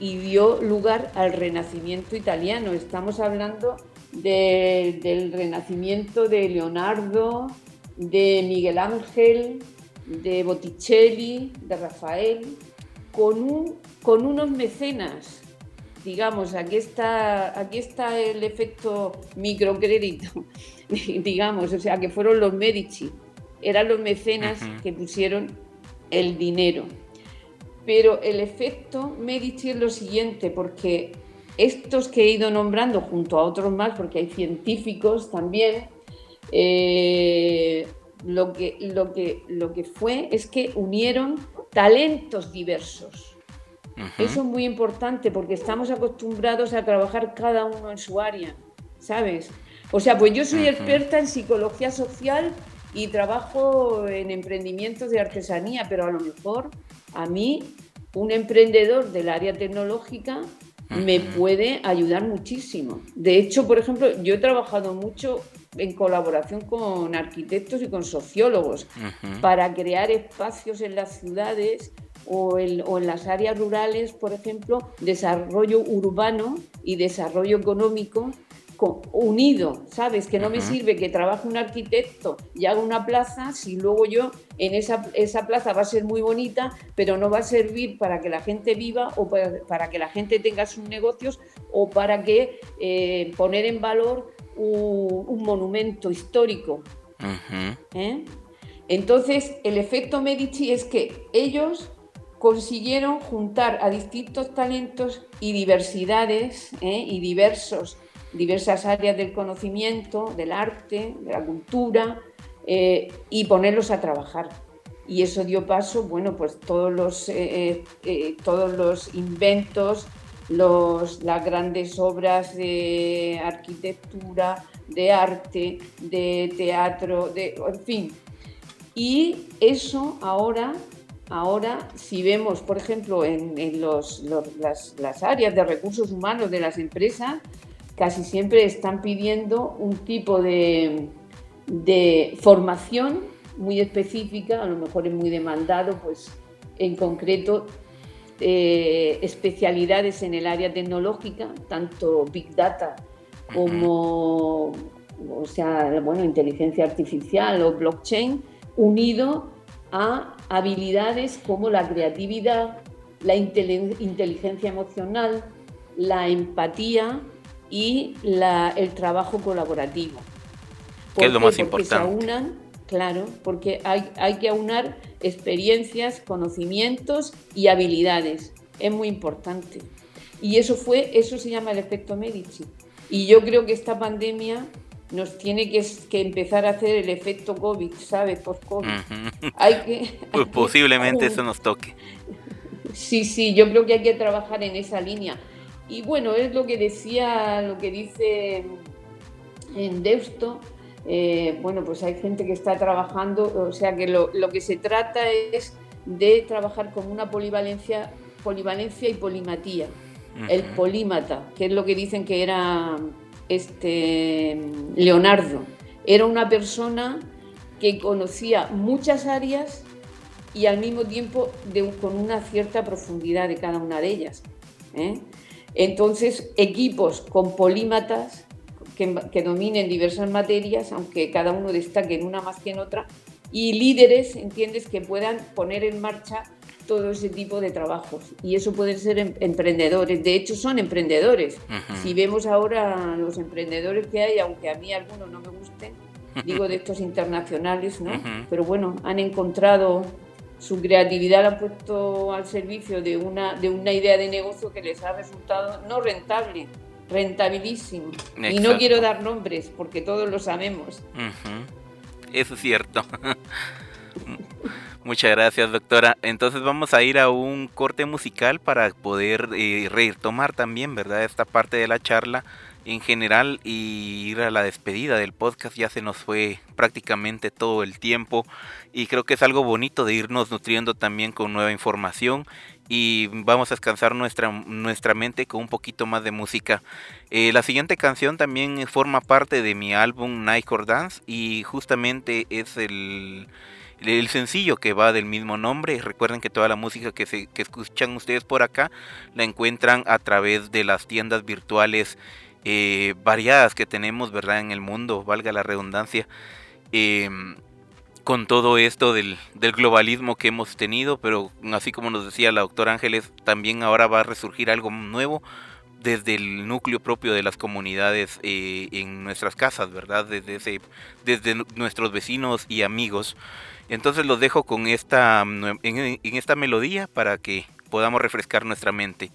y dio lugar al Renacimiento italiano. Estamos hablando del Renacimiento de Leonardo, de Miguel Ángel, de Botticelli, de Rafael, con, un, con unos mecenas. Digamos, aquí está, aquí está el efecto microcrédito, digamos, o sea, que fueron los Medici, eran los mecenas que pusieron el dinero. Pero el efecto Medici es lo siguiente, porque estos que he ido nombrando junto a otros más, porque hay científicos también, eh, lo, que, lo, que, lo que fue es que unieron talentos diversos. Eso es muy importante porque estamos acostumbrados a trabajar cada uno en su área, ¿sabes? O sea, pues yo soy experta en psicología social y trabajo en emprendimientos de artesanía, pero a lo mejor a mí un emprendedor del área tecnológica me puede ayudar muchísimo. De hecho, por ejemplo, yo he trabajado mucho en colaboración con arquitectos y con sociólogos para crear espacios en las ciudades o en, las áreas rurales, por ejemplo, desarrollo urbano y desarrollo económico unido, ¿sabes? Que no me sirve que trabaje un arquitecto y haga una plaza si luego yo en esa, esa, plaza va a ser muy bonita, pero no va a servir para que la gente viva o para, que la gente tenga sus negocios o para que eh, poner en valor un, monumento histórico. ¿Eh? Entonces, el efecto Medici es que ellos consiguieron juntar a distintos talentos y diversidades ¿eh? y diversos, diversas áreas del conocimiento, del arte, de la cultura, eh, y ponerlos a trabajar. Y eso dio paso, bueno, pues todos los, todos los inventos, los, las grandes obras de arquitectura, de arte, de teatro, de, en fin. Y eso ahora, ahora si vemos, por ejemplo, en, los, las, áreas de recursos humanos de las empresas, casi siempre están pidiendo un tipo de, de formación muy específica, a lo mejor es muy demandado, pues en concreto eh, especialidades en el área tecnológica, tanto Big Data como o sea, bueno, inteligencia artificial o blockchain, unido a habilidades como la creatividad, la inteligencia emocional, la empatía y el trabajo colaborativo. ¿Qué es lo más importante? Claro, porque hay, hay que aunar experiencias, conocimientos y habilidades. Es muy importante. Y eso fue, eso se llama el efecto Medici. Y yo creo que esta pandemia nos tiene que, empezar a hacer el efecto COVID, ¿sabes? Post-COVID. hay que, pues posiblemente eso nos toque. Sí, sí, yo creo que hay que trabajar en esa línea. Y bueno, es lo que decía, lo que dice en Deusto, eh, bueno, pues hay gente que está trabajando, o sea que lo, que se trata es de trabajar con una polivalencia, polivalencia y polimatía. El polímata, que es lo que dicen que era este Leonardo. Era una persona que conocía muchas áreas y al mismo tiempo con una cierta profundidad de cada una de ellas. ¿eh? Entonces, equipos con polímatas que, dominen diversas materias, aunque cada uno destaque en una más que en otra, y líderes, entiendes, que puedan poner en marcha todo ese tipo de trabajos. Y eso pueden ser em, emprendedores. De hecho, son emprendedores. Si vemos ahora los emprendedores que hay, aunque a mí algunos no me gusten, digo de estos internacionales, ¿no? Pero bueno, han encontrado su creatividad, la han puesto al servicio de una, de una idea de negocio que les ha resultado no rentable, rentabilísimo. Y no quiero dar nombres porque todos lo sabemos. Eso es cierto. Muchas gracias, doctora. Entonces vamos a ir a un corte musical para poder eh, retomar también, ¿verdad? Esta parte de la charla en general y ir a la despedida del podcast. Ya se nos fue prácticamente todo el tiempo y creo que es algo bonito de irnos nutriendo también con nueva información y vamos a descansar nuestra, nuestra mente con un poquito más de música. Eh, la siguiente canción también forma parte de mi álbum Nightcore Dance y justamente es el, el sencillo que va del mismo nombre. Recuerden que toda la música que, se, que escuchan ustedes por acá la encuentran a través de las tiendas virtuales eh, variadas que tenemos ¿verdad? en el mundo, valga la redundancia. Em, con todo esto del, globalismo que hemos tenido, pero así como nos decía la doctora Ángeles, también ahora va a resurgir algo nuevo desde el núcleo propio de las comunidades eh, en nuestras casas, ¿verdad? Desde, desde nuestros vecinos y amigos. Entonces los dejo con esta, en esta melodía para que podamos refrescar nuestra mente.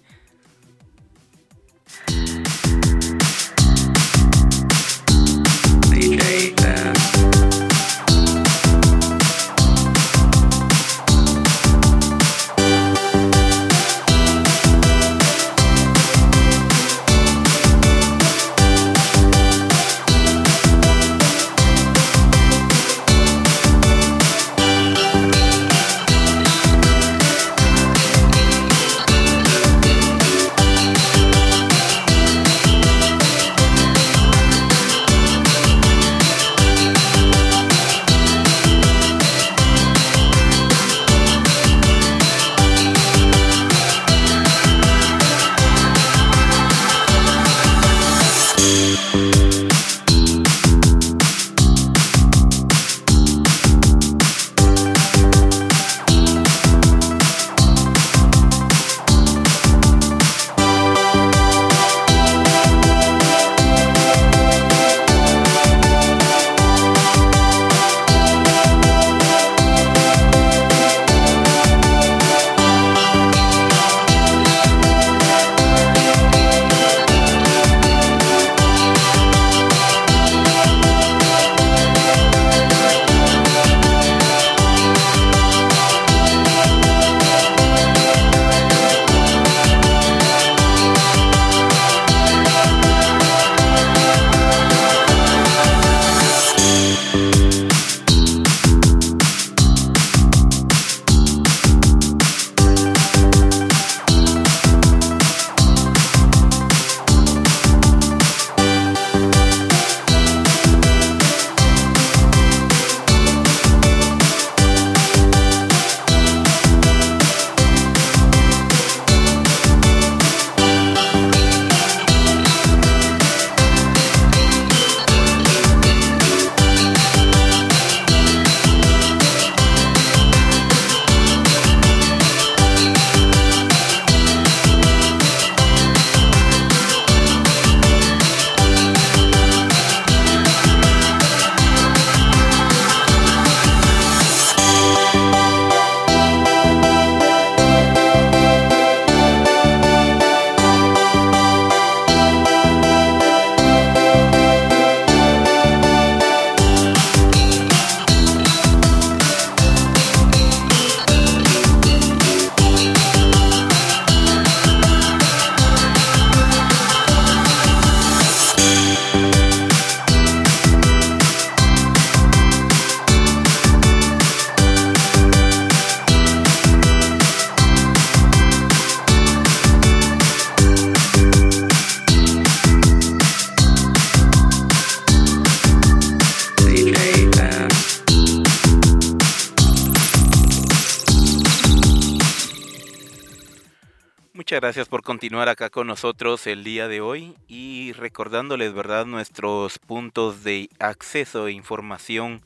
Continuar acá con nosotros el día de hoy y recordándoles, ¿verdad?, nuestros puntos de acceso e información,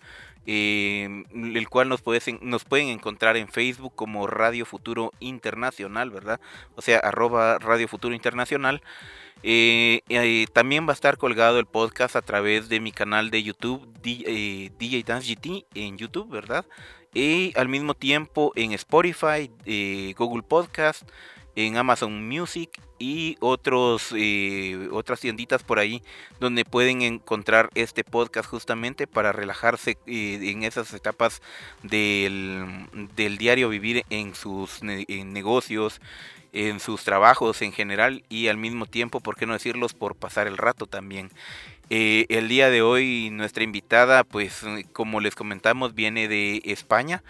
eh, el cual nos, nos pueden encontrar en Facebook como Radio Futuro Internacional, ¿verdad? O sea, arroba Radio Futuro Internacional. Eh, eh, también va a estar colgado el podcast a través de mi canal de YouTube, DJ, DJ Dance GT, en YouTube, ¿verdad? Y al mismo tiempo en Spotify, Google Podcast, en Amazon Music y otros eh, otras tienditas por ahí donde pueden encontrar este podcast justamente para relajarse eh, en esas etapas del, del, diario vivir en sus negocios en sus trabajos en general y al mismo tiempo, por qué no decirlos, por pasar el rato también. Eh, el día de hoy nuestra invitada, pues como les comentamos, viene de España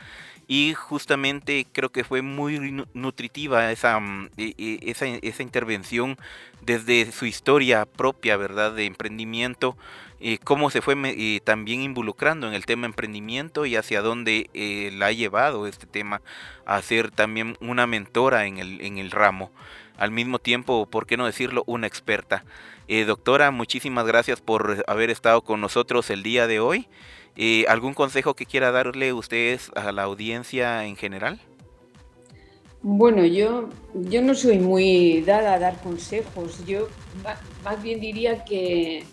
y justamente creo que fue muy nutritiva esa, mm, e, e, esa, esa, intervención desde su historia propia, ¿verdad? De emprendimiento, eh, cómo se fue eh, también involucrando en el tema emprendimiento y hacia dónde eh, la ha llevado este tema a ser también una mentora en el, en el ramo. Al mismo tiempo, ¿por qué no decirlo? Una experta. doctora, muchísimas gracias por haber estado con nosotros el día de hoy. Eh, ¿Algún consejo que quiera darle ustedes a la audiencia en general? Bueno, yo, yo no soy muy dada a dar consejos. Yo más bien diría que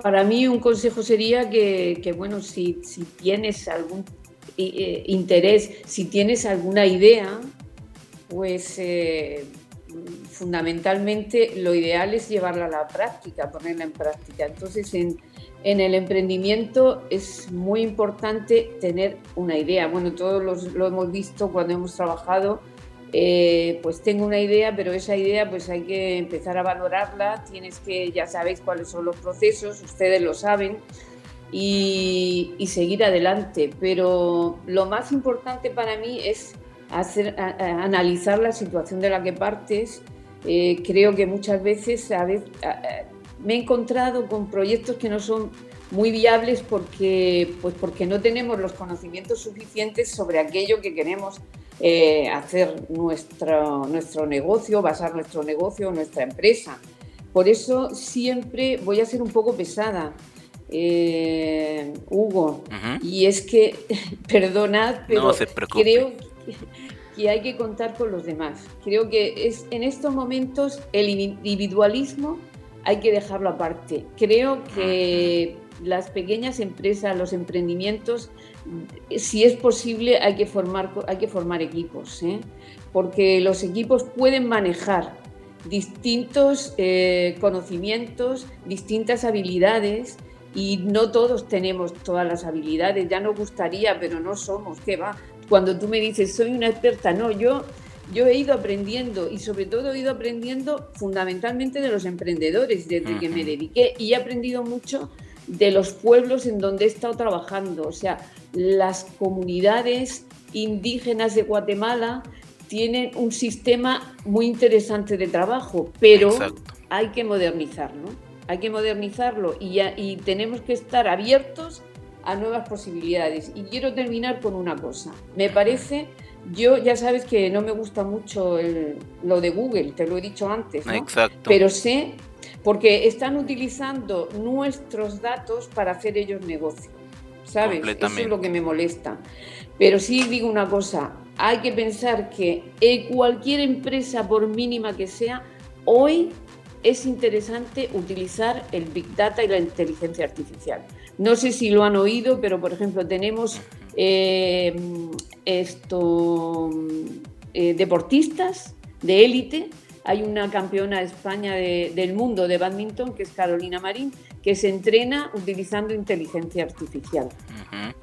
para mí un consejo sería que, bueno, si, si, tienes algún eh, interés, si tienes alguna idea, pues eh, fundamentalmente lo ideal es llevarla a la práctica, ponerla en práctica. Entonces, en, en el emprendimiento es muy importante tener una idea. Bueno, todos lo hemos visto cuando hemos trabajado. Eh, pues tengo una idea, pero esa idea pues hay que empezar a valorarla. Tienes que, ya sabéis cuáles son los procesos, ustedes lo saben, y, seguir adelante. Pero lo más importante para mí es hacer, analizar la situación de la que partes. Eh, creo que muchas veces a veces, me he encontrado con proyectos que no son muy viables porque, pues porque no tenemos los conocimientos suficientes sobre aquello que queremos eh, hacer nuestro, nuestro negocio, basar nuestro negocio, nuestra empresa. Por eso siempre voy a ser un poco pesada, eh, Hugo, y es que, perdonad, pero creo que hay que contar con los demás. Creo que es en estos momentos el individualismo hay que dejarlo aparte. Creo que las pequeñas empresas, los emprendimientos, si es posible, hay que formar, hay que formar equipos, ¿eh? porque los equipos pueden manejar distintos eh, conocimientos, distintas habilidades y no todos tenemos todas las habilidades. Ya nos gustaría, pero no somos. ¿Qué va? Cuando tú me dices, soy una experta, no, yo yo he ido aprendiendo y sobre todo he ido aprendiendo fundamentalmente de los emprendedores desde que me dediqué y he aprendido mucho de los pueblos en donde he estado trabajando. O sea, las comunidades indígenas de Guatemala tienen un sistema muy interesante de trabajo, pero hay que modernizarlo. Hay que modernizarlo y, y tenemos que estar abiertos a nuevas posibilidades. Y quiero terminar con una cosa. Me parece yo ya sabes que no me gusta mucho lo de Google, te lo he dicho antes, ¿no? Exacto. Pero sé, porque están utilizando nuestros datos para hacer ellos negocio, ¿sabes? Eso es lo que me molesta. Pero sí digo una cosa, hay que pensar que cualquier empresa, por mínima que sea, hoy es interesante utilizar el Big Data y la inteligencia artificial. No sé si lo han oído, pero por ejemplo tenemos eh, esto, eh, deportistas de élite. Hay una campeona de España del mundo de badminton, que es Carolina Marín, que se entrena utilizando inteligencia artificial.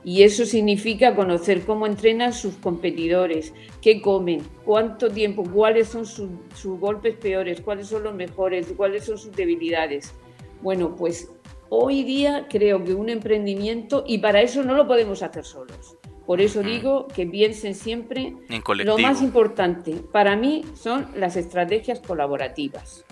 Y eso significa conocer cómo entrenan sus competidores, qué comen, cuánto tiempo, cuáles son sus golpes peores, cuáles son los mejores, cuáles son sus debilidades. Bueno, pues hoy día creo que un emprendimiento, y para eso no lo podemos hacer solos. Por eso digo que piensen siempre en lo más importante para mí son las estrategias colaborativas.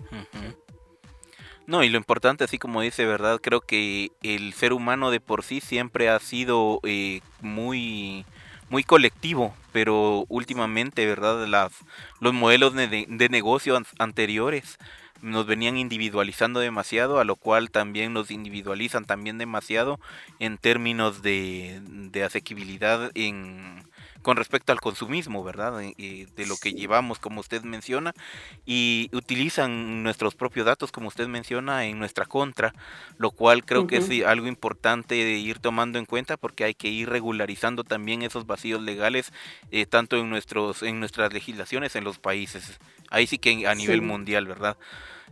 No, y lo importante, así como dice, ¿verdad? Creo que el ser humano de por sí siempre ha sido eh, muy muy colectivo, pero últimamente, ¿verdad? Las, los modelos de, de negocio anteriores nos venían individualizando demasiado, a lo cual también nos individualizan también demasiado en términos de, de asequibilidad en, con respecto al consumismo, ¿verdad? de lo que llevamos, como usted menciona, y utilizan nuestros propios datos, como usted menciona, en nuestra contra, lo cual creo que es algo importante de ir tomando en cuenta porque hay que ir regularizando también esos vacíos legales, eh, tanto en, nuestros, en nuestras legislaciones en los países. Ahí sí que a nivel mundial, ¿verdad?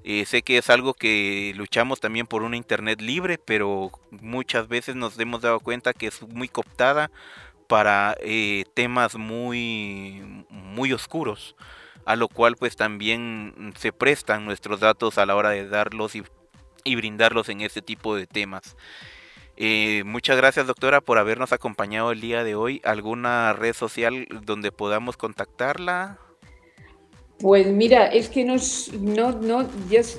Eh, sé que es algo que luchamos también por una Internet libre, pero muchas veces nos hemos dado cuenta que es muy cooptada para eh, temas muy, muy oscuros, a lo cual pues también se prestan nuestros datos a la hora de darlos y, brindarlos en este tipo de temas. Eh, muchas gracias doctora por habernos acompañado el día de hoy. ¿Alguna red social donde podamos contactarla? Pues mira, es que no, no, no,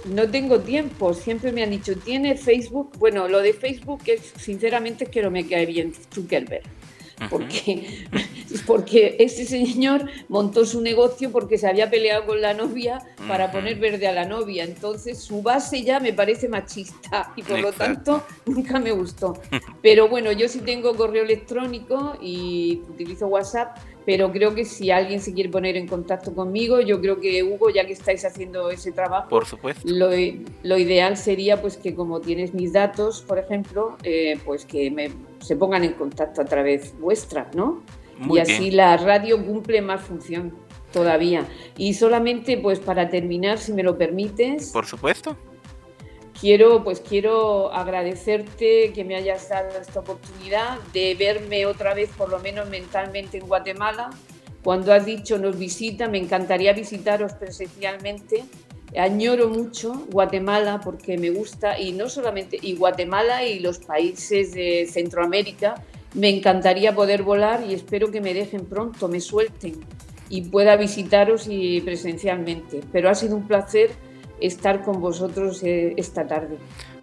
no tengo tiempo. Siempre me han dicho, ¿tiene Facebook? Bueno, lo de Facebook es, sinceramente, que no me cae bien Zuckerberg porque, porque este señor montó su negocio porque se había peleado con la novia para poner verde a la novia. Entonces su base ya me parece machista y por lo tanto nunca me gustó. Pero bueno, yo sí tengo correo electrónico y utilizo WhatsApp pero creo que si alguien se quiere poner en contacto conmigo, yo creo que Hugo, ya que estáis haciendo ese trabajo, por supuesto, lo, lo ideal sería pues que como tienes mis datos, por ejemplo, eh, pues que me, se pongan en contacto a través vuestra, ¿no? y así la radio cumple más función todavía. Y solamente pues para terminar, si me lo permites. Por supuesto. Quiero, pues quiero agradecerte que me hayas dado esta oportunidad de verme otra vez, por lo menos mentalmente, en Guatemala. Cuando has dicho nos visita, me encantaría visitaros presencialmente. Añoro mucho Guatemala porque me gusta, y no solamente, y Guatemala y los países de Centroamérica. Me encantaría poder volar y espero que me dejen pronto, me suelten y pueda visitaros y presencialmente. Pero ha sido un placer estar con vosotros eh, esta tarde.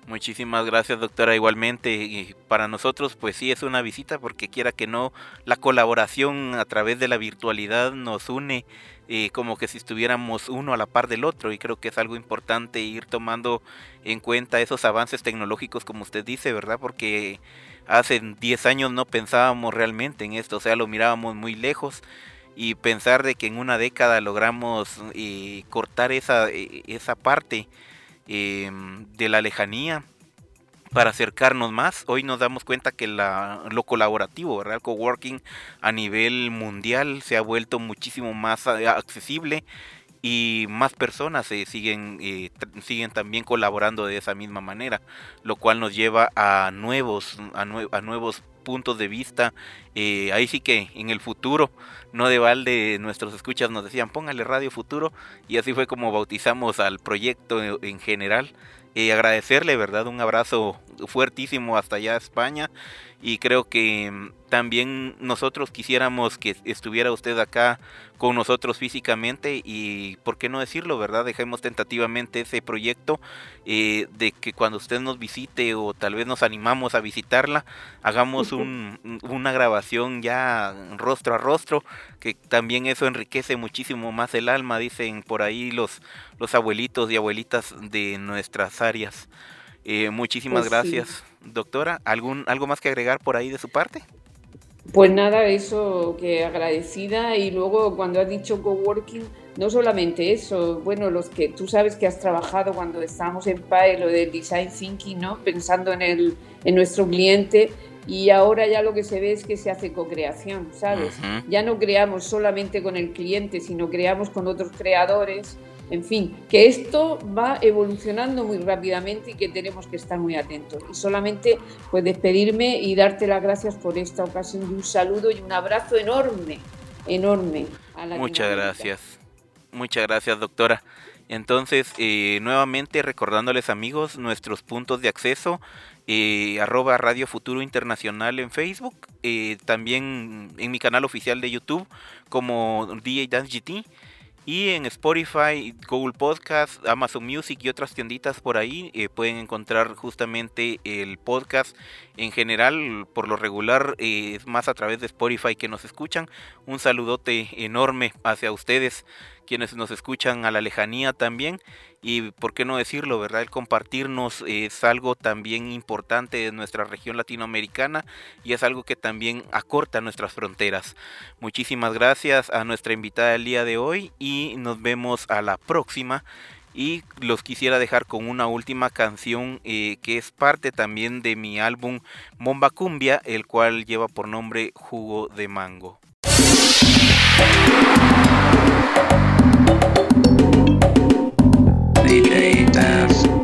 Muchísimas gracias doctora igualmente y para nosotros pues sí es una visita porque quiera que no la colaboración a través de la virtualidad nos une eh, como que si estuviéramos uno a la par del otro y creo que es algo importante ir tomando en cuenta esos avances tecnológicos como usted dice, ¿verdad? Porque hace 10 años no pensábamos realmente en esto, o sea, lo mirábamos muy lejos y pensar de que en una década logramos eh, cortar esa, eh, esa parte em, de la lejanía para acercarnos más. Hoy nos damos cuenta que la, lo colaborativo, ¿verdad? el coworking a nivel mundial se ha vuelto muchísimo más eh, accesible y más personas se siguen, siguen también colaborando de esa misma manera, lo cual nos lleva a nuevos, a nuevos puntos de vista. Eh, ahí sí que en el futuro, no de balde, nuestros escuchas nos decían póngale Radio Futuro y así fue como bautizamos al proyecto en general. Eh, agradecerle, ¿verdad? Un abrazo fuertísimo hasta allá a España y creo que mm, también nosotros quisiéramos que estuviera usted acá con nosotros físicamente y por qué no decirlo, ¿verdad? Dejemos tentativamente ese proyecto eh, de que cuando usted nos visite o tal vez nos animamos a visitarla, hagamos una grabación ya rostro a rostro, que también eso enriquece muchísimo más el alma, dicen por ahí los, los abuelitos y abuelitas de nuestras áreas. Eh, muchísimas pues gracias, doctora. ¿Algún, ¿Algo más que agregar por ahí de su parte? Pues nada, eso que agradecida y luego cuando has dicho coworking, no solamente eso, bueno, los que tú sabes que has trabajado cuando estábamos en PAE, lo del design thinking, ¿no? Pensando en, el, en nuestro cliente y ahora ya lo que se ve es que se hace co-creación, ¿sabes? Ya no creamos solamente con el cliente, sino creamos con otros creadores en fin, que esto va evolucionando muy rápidamente y que tenemos que estar muy atentos. Y solamente pues despedirme y darte las gracias por esta ocasión de un saludo y un abrazo enorme, enorme. A la Muchas gracias. Muchas gracias, doctora. Entonces, eh, nuevamente recordándoles amigos nuestros puntos de acceso, eh, arroba Radio Futuro Internacional en Facebook, eh, también en mi canal oficial de YouTube como DJ Dance GT Y en Spotify, Google Podcast, Amazon Music y otras tienditas por ahí eh, pueden encontrar justamente el podcast. En general, por lo regular, eh, es más a través de Spotify que nos escuchan. Un saludote enorme hacia ustedes, quienes nos escuchan a la lejanía también y por qué no decirlo, ¿verdad? El compartirnos es algo también importante de nuestra región latinoamericana y es algo que también acorta nuestras fronteras. Muchísimas gracias a nuestra invitada del día de hoy y nos vemos a la próxima. Y los quisiera dejar con una última canción eh, que es parte también de mi álbum Bomba Cumbia, el cual lleva por nombre Jugo de Mango. DJ Dance.